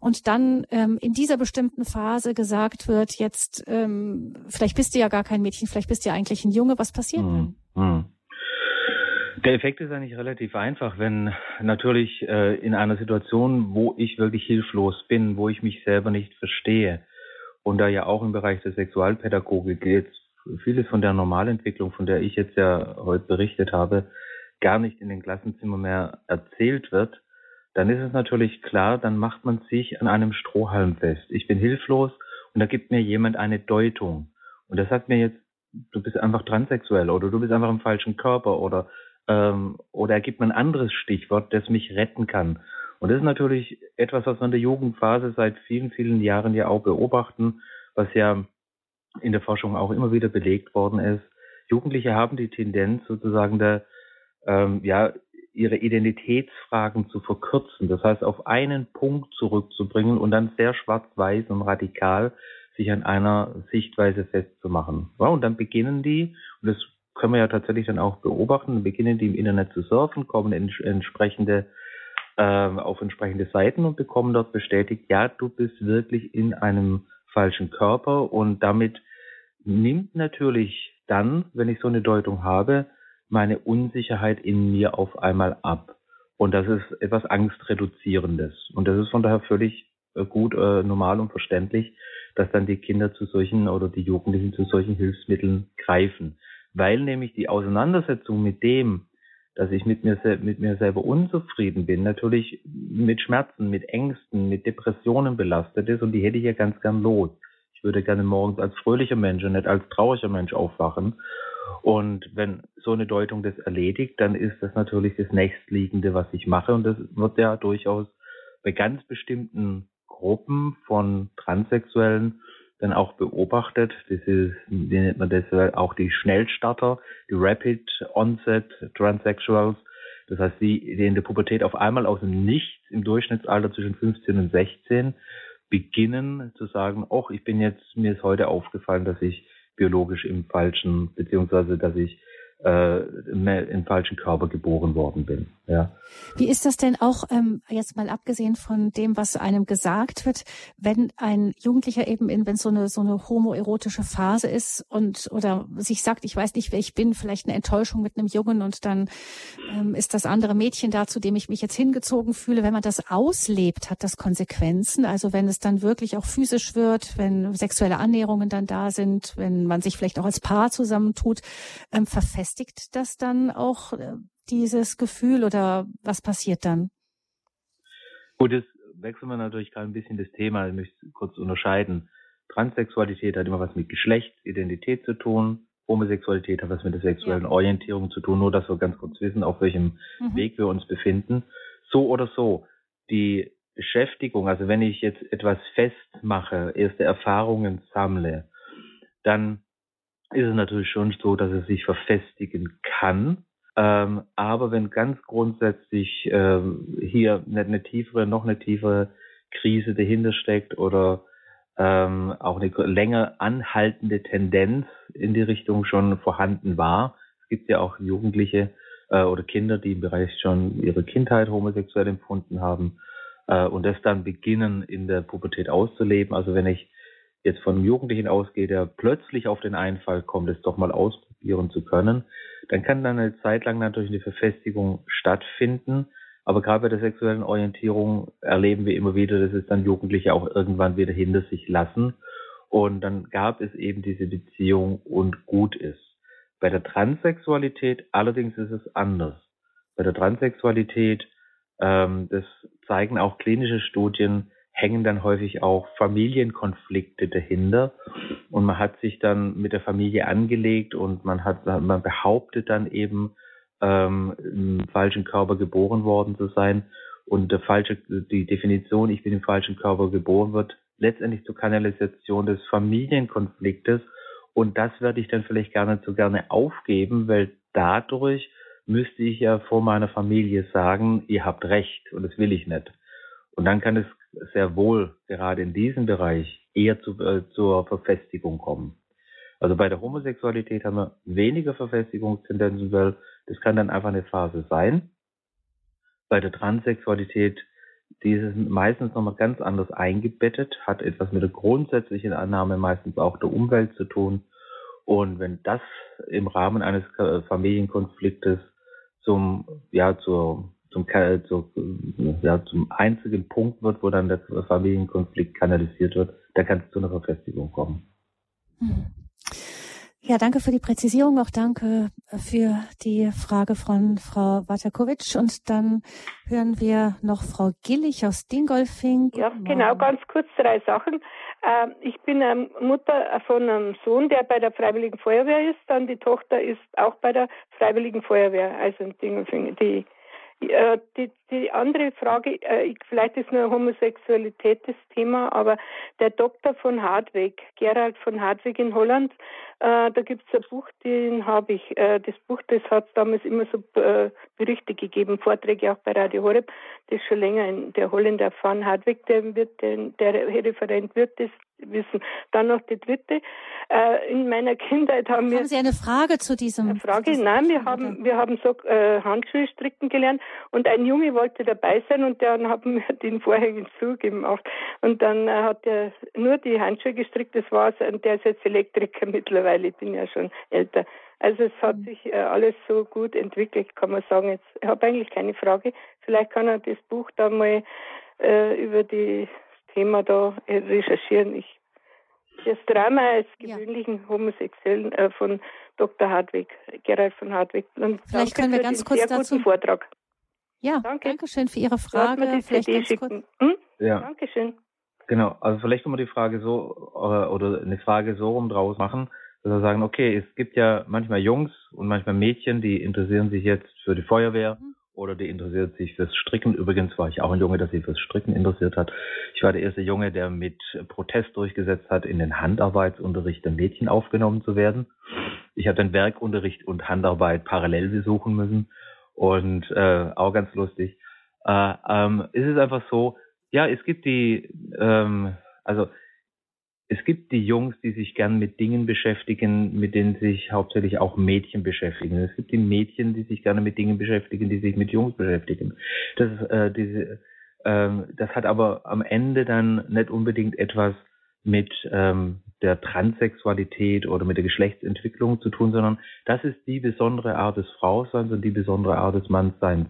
und dann ähm, in dieser bestimmten Phase gesagt wird, jetzt ähm, vielleicht bist du ja gar kein Mädchen, vielleicht bist du ja eigentlich ein Junge, was passiert hm, dann? Hm. Der Effekt ist eigentlich relativ einfach, wenn natürlich äh, in einer Situation, wo ich wirklich hilflos bin, wo ich mich selber nicht verstehe und da ja auch im Bereich der Sexualpädagogik jetzt vieles von der Normalentwicklung, von der ich jetzt ja heute berichtet habe, gar nicht in den Klassenzimmern mehr erzählt wird, dann ist es natürlich klar, dann macht man sich an einem Strohhalm fest. Ich bin hilflos und da gibt mir jemand eine Deutung. Und der sagt mir jetzt, du bist einfach transsexuell oder du bist einfach im falschen Körper oder, ähm, oder er gibt mir ein anderes Stichwort, das mich retten kann. Und das ist natürlich etwas, was wir in der Jugendphase seit vielen, vielen Jahren ja auch beobachten, was ja in der Forschung auch immer wieder belegt worden ist. Jugendliche haben die Tendenz sozusagen der, ähm, ja, ihre Identitätsfragen zu verkürzen. Das heißt, auf einen Punkt zurückzubringen und dann sehr schwarz-weiß und radikal sich an einer Sichtweise festzumachen. Ja, und dann beginnen die, und das können wir ja tatsächlich dann auch beobachten, beginnen die im Internet zu surfen, kommen in entsprechende äh, auf entsprechende Seiten und bekommen dort bestätigt, ja, du bist wirklich in einem falschen Körper und damit nimmt natürlich dann, wenn ich so eine Deutung habe, meine Unsicherheit in mir auf einmal ab. Und das ist etwas Angstreduzierendes. Und das ist von daher völlig äh, gut, äh, normal und verständlich, dass dann die Kinder zu solchen oder die Jugendlichen zu solchen Hilfsmitteln greifen. Weil nämlich die Auseinandersetzung mit dem, dass ich mit mir, mit mir selber unzufrieden bin, natürlich mit Schmerzen, mit Ängsten, mit Depressionen belastet ist und die hätte ich ja ganz gern los. Ich würde gerne morgens als fröhlicher Mensch und nicht als trauriger Mensch aufwachen. Und wenn so eine Deutung das erledigt, dann ist das natürlich das nächstliegende, was ich mache. Und das wird ja durchaus bei ganz bestimmten Gruppen von Transsexuellen dann auch beobachtet. Das ist, wie nennt man das, auch die Schnellstarter, die Rapid Onset Transsexuals. Das heißt, die, die in der Pubertät auf einmal aus dem Nichts im Durchschnittsalter zwischen 15 und 16 beginnen zu sagen, ach, ich bin jetzt, mir ist heute aufgefallen, dass ich biologisch im falschen, beziehungsweise dass ich äh, im falschen Körper geboren worden bin. Ja. Wie ist das denn auch, ähm, jetzt mal abgesehen von dem, was einem gesagt wird, wenn ein Jugendlicher eben in, wenn so eine so eine homoerotische Phase ist und oder sich sagt, ich weiß nicht, wer ich bin, vielleicht eine Enttäuschung mit einem Jungen und dann ähm, ist das andere Mädchen da, zu dem ich mich jetzt hingezogen fühle. Wenn man das auslebt, hat das Konsequenzen. Also wenn es dann wirklich auch physisch wird, wenn sexuelle Annäherungen dann da sind, wenn man sich vielleicht auch als Paar zusammentut, ähm, verfestigt das dann auch äh, dieses Gefühl oder was passiert dann? Gut, jetzt wechseln wir natürlich gerade ein bisschen das Thema. Ich möchte kurz unterscheiden. Transsexualität hat immer was mit Geschlechtsidentität zu tun. Homosexualität hat was mit der sexuellen ja. Orientierung zu tun. Nur, dass wir ganz kurz wissen, auf welchem mhm. Weg wir uns befinden. So oder so. Die Beschäftigung, also wenn ich jetzt etwas festmache, erste Erfahrungen sammle, dann ist es natürlich schon so, dass es sich verfestigen kann. Ähm, aber wenn ganz grundsätzlich ähm, hier nicht eine tiefere, noch eine tiefere Krise dahinter steckt oder ähm, auch eine länger anhaltende Tendenz in die Richtung schon vorhanden war. Es gibt ja auch Jugendliche äh, oder Kinder, die im Bereich schon ihre Kindheit homosexuell empfunden haben äh, und das dann beginnen in der Pubertät auszuleben. Also wenn ich jetzt von Jugendlichen ausgehe, der plötzlich auf den Einfall kommt, es doch mal ausprobieren zu können, dann kann dann eine Zeit lang natürlich eine Verfestigung stattfinden. Aber gerade bei der sexuellen Orientierung erleben wir immer wieder, dass es dann Jugendliche auch irgendwann wieder hinter sich lassen. Und dann gab es eben diese Beziehung und gut ist. Bei der Transsexualität allerdings ist es anders. Bei der Transsexualität, ähm, das zeigen auch klinische Studien, hängen dann häufig auch Familienkonflikte dahinter. Und man hat sich dann mit der Familie angelegt und man hat, man behauptet dann eben, ähm, im falschen Körper geboren worden zu sein. Und der falsche, die Definition, ich bin im falschen Körper geboren wird, letztendlich zur Kanalisation des Familienkonfliktes. Und das werde ich dann vielleicht gar nicht so gerne aufgeben, weil dadurch müsste ich ja vor meiner Familie sagen, ihr habt recht und das will ich nicht. Und dann kann es sehr wohl gerade in diesem Bereich eher zu, äh, zur Verfestigung kommen. Also bei der Homosexualität haben wir weniger Verfestigungstendenzen, weil das kann dann einfach eine Phase sein. Bei der Transsexualität, die ist meistens nochmal ganz anders eingebettet, hat etwas mit der grundsätzlichen Annahme meistens auch der Umwelt zu tun. Und wenn das im Rahmen eines Familienkonfliktes zum, ja, zur zum, zu, ja, zum einzigen Punkt wird, wo dann der Familienkonflikt kanalisiert wird, da kann es zu einer Verfestigung kommen. Hm. Ja, danke für die Präzisierung, auch danke für die Frage von Frau Watakowitsch. Und dann hören wir noch Frau Gillig aus Dingolfing. Ja, genau, ganz kurz drei Sachen. Ähm, ich bin Mutter von einem Sohn, der bei der Freiwilligen Feuerwehr ist. Dann die Tochter ist auch bei der Freiwilligen Feuerwehr, also in Dingolfing. Die äh, die, die andere Frage, äh, vielleicht ist nur Homosexualität das Thema, aber der Doktor von Hartweg, Gerald von Hartweg in Holland, äh, da gibt es ein Buch, den habe ich. Äh, das Buch, das hat damals immer so äh, Berichte gegeben, Vorträge auch bei Radio Horeb. Das ist schon länger in der Holländer von Hartweg, der wird, der, der Referent wird das wissen. Dann noch die dritte. Äh, in meiner Kindheit haben, wir. Haben Sie eine Frage zu diesem? Eine Frage? Diesem Nein, wir haben, wir haben so äh, Handschuhe stricken gelernt und ein Junge wollte dabei sein und dann haben wir den Vorhängen zugemacht. Und dann äh, hat er nur die Handschuhe gestrickt, das war's. Und der ist jetzt Elektriker mittlerweile, ich bin ja schon älter. Also es hat mhm. sich äh, alles so gut entwickelt, kann man sagen. Jetzt, ich habe eigentlich keine Frage. Vielleicht kann er das Buch da mal äh, über die Thema da recherchieren. Ich, das Drama als gewöhnlichen ja. Homosexuellen äh, von Dr. Hartwig, Gerald von Hartwig. Und Vielleicht können wir ganz kurz dazu. Vortrag. Ja, danke. danke schön für Ihre Frage. Vielleicht ganz kurz. Hm? Ja. Dankeschön. Genau, also vielleicht können wir die Frage so oder, oder eine Frage so rum draus machen, dass wir sagen, okay, es gibt ja manchmal Jungs und manchmal Mädchen, die interessieren sich jetzt für die Feuerwehr. Mhm oder die interessiert sich fürs Stricken. Übrigens war ich auch ein Junge, der sich fürs Stricken interessiert hat. Ich war der erste Junge, der mit Protest durchgesetzt hat, in den Handarbeitsunterricht der Mädchen aufgenommen zu werden. Ich habe den Werkunterricht und Handarbeit parallel besuchen müssen und äh, auch ganz lustig. Äh, ähm, ist es einfach so, ja, es gibt die, ähm, also es gibt die Jungs, die sich gern mit Dingen beschäftigen, mit denen sich hauptsächlich auch Mädchen beschäftigen. Es gibt die Mädchen, die sich gerne mit Dingen beschäftigen, die sich mit Jungs beschäftigen. Das, äh, diese, ähm, das hat aber am Ende dann nicht unbedingt etwas mit ähm, der Transsexualität oder mit der Geschlechtsentwicklung zu tun, sondern das ist die besondere Art des Frauseins und die besondere Art des Mannsseins,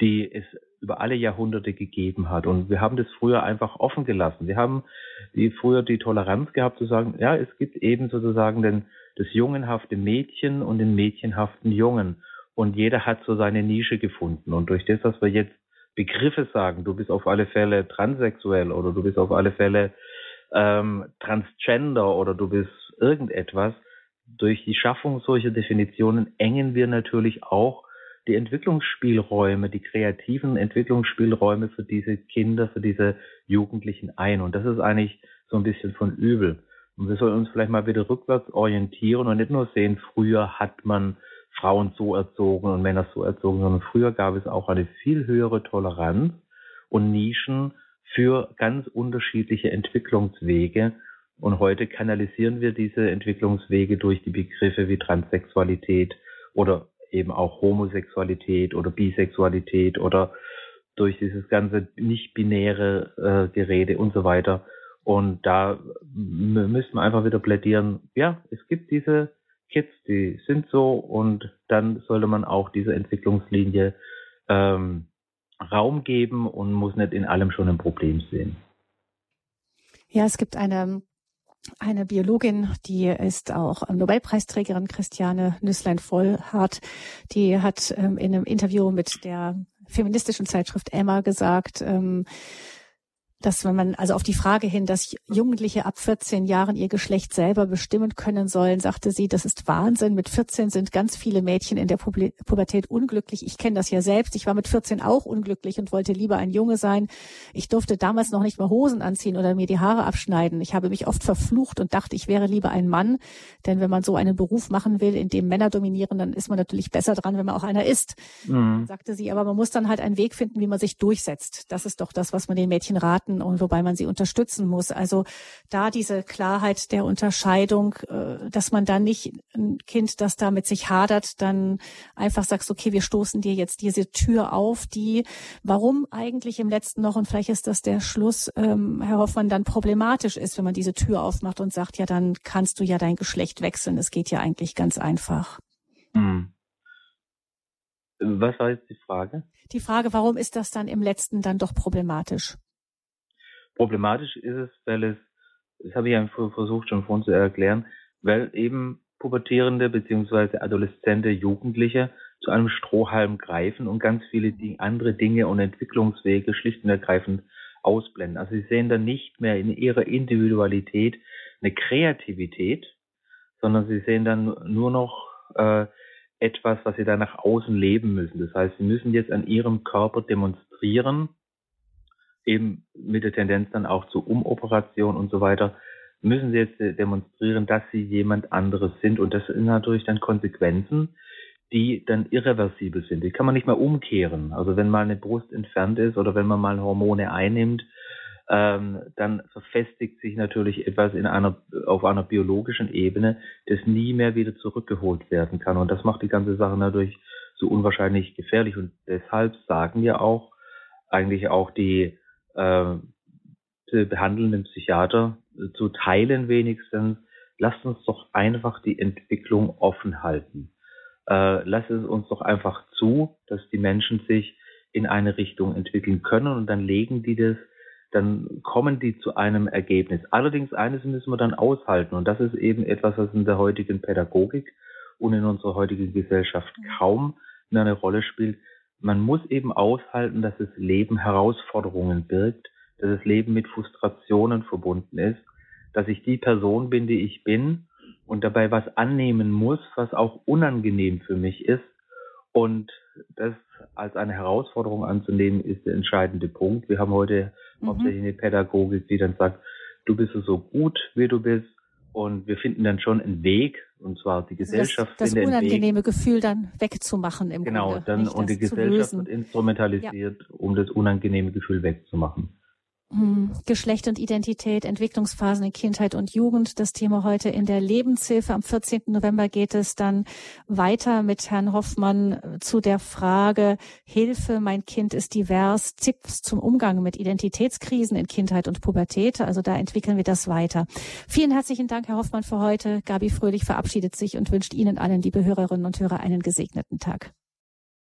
die es über alle Jahrhunderte gegeben hat. Und wir haben das früher einfach offen gelassen. Wir haben die, früher die Toleranz gehabt zu sagen, ja, es gibt eben sozusagen den, das jungenhafte Mädchen und den mädchenhaften Jungen. Und jeder hat so seine Nische gefunden. Und durch das, dass wir jetzt Begriffe sagen, du bist auf alle Fälle transsexuell oder du bist auf alle Fälle ähm, transgender oder du bist irgendetwas, durch die Schaffung solcher Definitionen engen wir natürlich auch die Entwicklungsspielräume, die kreativen Entwicklungsspielräume für diese Kinder, für diese Jugendlichen ein. Und das ist eigentlich so ein bisschen von übel. Und wir sollen uns vielleicht mal wieder rückwärts orientieren und nicht nur sehen, früher hat man Frauen so erzogen und Männer so erzogen, sondern früher gab es auch eine viel höhere Toleranz und Nischen für ganz unterschiedliche Entwicklungswege. Und heute kanalisieren wir diese Entwicklungswege durch die Begriffe wie Transsexualität oder eben auch Homosexualität oder Bisexualität oder durch dieses ganze nicht-binäre äh, Gerede und so weiter. Und da müssen wir einfach wieder plädieren, ja, es gibt diese Kids, die sind so und dann sollte man auch diese Entwicklungslinie ähm, Raum geben und muss nicht in allem schon ein Problem sehen. Ja, es gibt eine eine Biologin, die ist auch Nobelpreisträgerin, Christiane Nüsslein-Vollhardt, die hat ähm, in einem Interview mit der feministischen Zeitschrift Emma gesagt, ähm, dass wenn man also auf die Frage hin, dass Jugendliche ab 14 Jahren ihr Geschlecht selber bestimmen können sollen, sagte sie, das ist Wahnsinn. Mit 14 sind ganz viele Mädchen in der Pubertät unglücklich. Ich kenne das ja selbst. Ich war mit 14 auch unglücklich und wollte lieber ein Junge sein. Ich durfte damals noch nicht mal Hosen anziehen oder mir die Haare abschneiden. Ich habe mich oft verflucht und dachte, ich wäre lieber ein Mann. Denn wenn man so einen Beruf machen will, in dem Männer dominieren, dann ist man natürlich besser dran, wenn man auch einer ist. Mhm. Sagte sie, aber man muss dann halt einen Weg finden, wie man sich durchsetzt. Das ist doch das, was man den Mädchen raten Konflikten und wobei man sie unterstützen muss. Also da diese Klarheit der Unterscheidung, äh, dass man dann nicht ein Kind, das da mit sich hadert, dann einfach sagst, okay, wir stoßen dir jetzt diese Tür auf, die, warum eigentlich im letzten noch, und vielleicht ist das der Schluss, ähm, Herr Hoffmann, dann problematisch ist, wenn man diese Tür aufmacht und sagt, ja, dann kannst du ja dein Geschlecht wechseln. Es geht ja eigentlich ganz einfach. Hm. Was war jetzt die Frage? Die Frage, warum ist das dann im letzten dann doch problematisch? Problematisch ist es, weil es, das habe ich ja versucht schon vorhin zu erklären, weil eben pubertierende bzw. adoleszente Jugendliche zu einem Strohhalm greifen und ganz viele andere Dinge und Entwicklungswege schlicht und ergreifend ausblenden. Also sie sehen dann nicht mehr in ihrer Individualität eine Kreativität, sondern sie sehen dann nur noch äh, etwas, was sie dann nach außen leben müssen. Das heißt, sie müssen jetzt an ihrem Körper demonstrieren, eben mit der Tendenz dann auch zu Umoperation und so weiter, müssen sie jetzt demonstrieren, dass sie jemand anderes sind. Und das sind natürlich dann Konsequenzen, die dann irreversibel sind. Die kann man nicht mehr umkehren. Also wenn mal eine Brust entfernt ist oder wenn man mal Hormone einnimmt, ähm, dann verfestigt sich natürlich etwas in einer, auf einer biologischen Ebene, das nie mehr wieder zurückgeholt werden kann. Und das macht die ganze Sache natürlich so unwahrscheinlich gefährlich. Und deshalb sagen ja auch eigentlich auch die, äh, die behandelnden Psychiater äh, zu Teilen wenigstens, lasst uns doch einfach die Entwicklung offen halten. Äh, lasst es uns doch einfach zu, dass die Menschen sich in eine Richtung entwickeln können und dann legen die das dann kommen die zu einem Ergebnis. Allerdings eines müssen wir dann aushalten und das ist eben etwas, was in der heutigen Pädagogik und in unserer heutigen Gesellschaft kaum eine Rolle spielt. Man muss eben aushalten, dass das Leben Herausforderungen birgt, dass das Leben mit Frustrationen verbunden ist, dass ich die Person bin, die ich bin und dabei was annehmen muss, was auch unangenehm für mich ist und das als eine Herausforderung anzunehmen, ist der entscheidende Punkt. Wir haben heute mhm. hauptsächlich eine Pädagogik, die dann sagt, du bist so gut, wie du bist. Und wir finden dann schon einen Weg, und zwar die Gesellschaft. Das, das unangenehme Weg, Gefühl dann wegzumachen im genau, Grunde. Genau, dann und die Gesellschaft wird instrumentalisiert, ja. um das unangenehme Gefühl wegzumachen. Hm, Geschlecht und Identität, Entwicklungsphasen in Kindheit und Jugend. Das Thema heute in der Lebenshilfe. Am 14. November geht es dann weiter mit Herrn Hoffmann zu der Frage Hilfe, mein Kind ist divers, Tipps zum Umgang mit Identitätskrisen in Kindheit und Pubertät. Also da entwickeln wir das weiter. Vielen herzlichen Dank, Herr Hoffmann, für heute. Gabi Fröhlich verabschiedet sich und wünscht Ihnen allen, liebe Hörerinnen und Hörer, einen gesegneten Tag.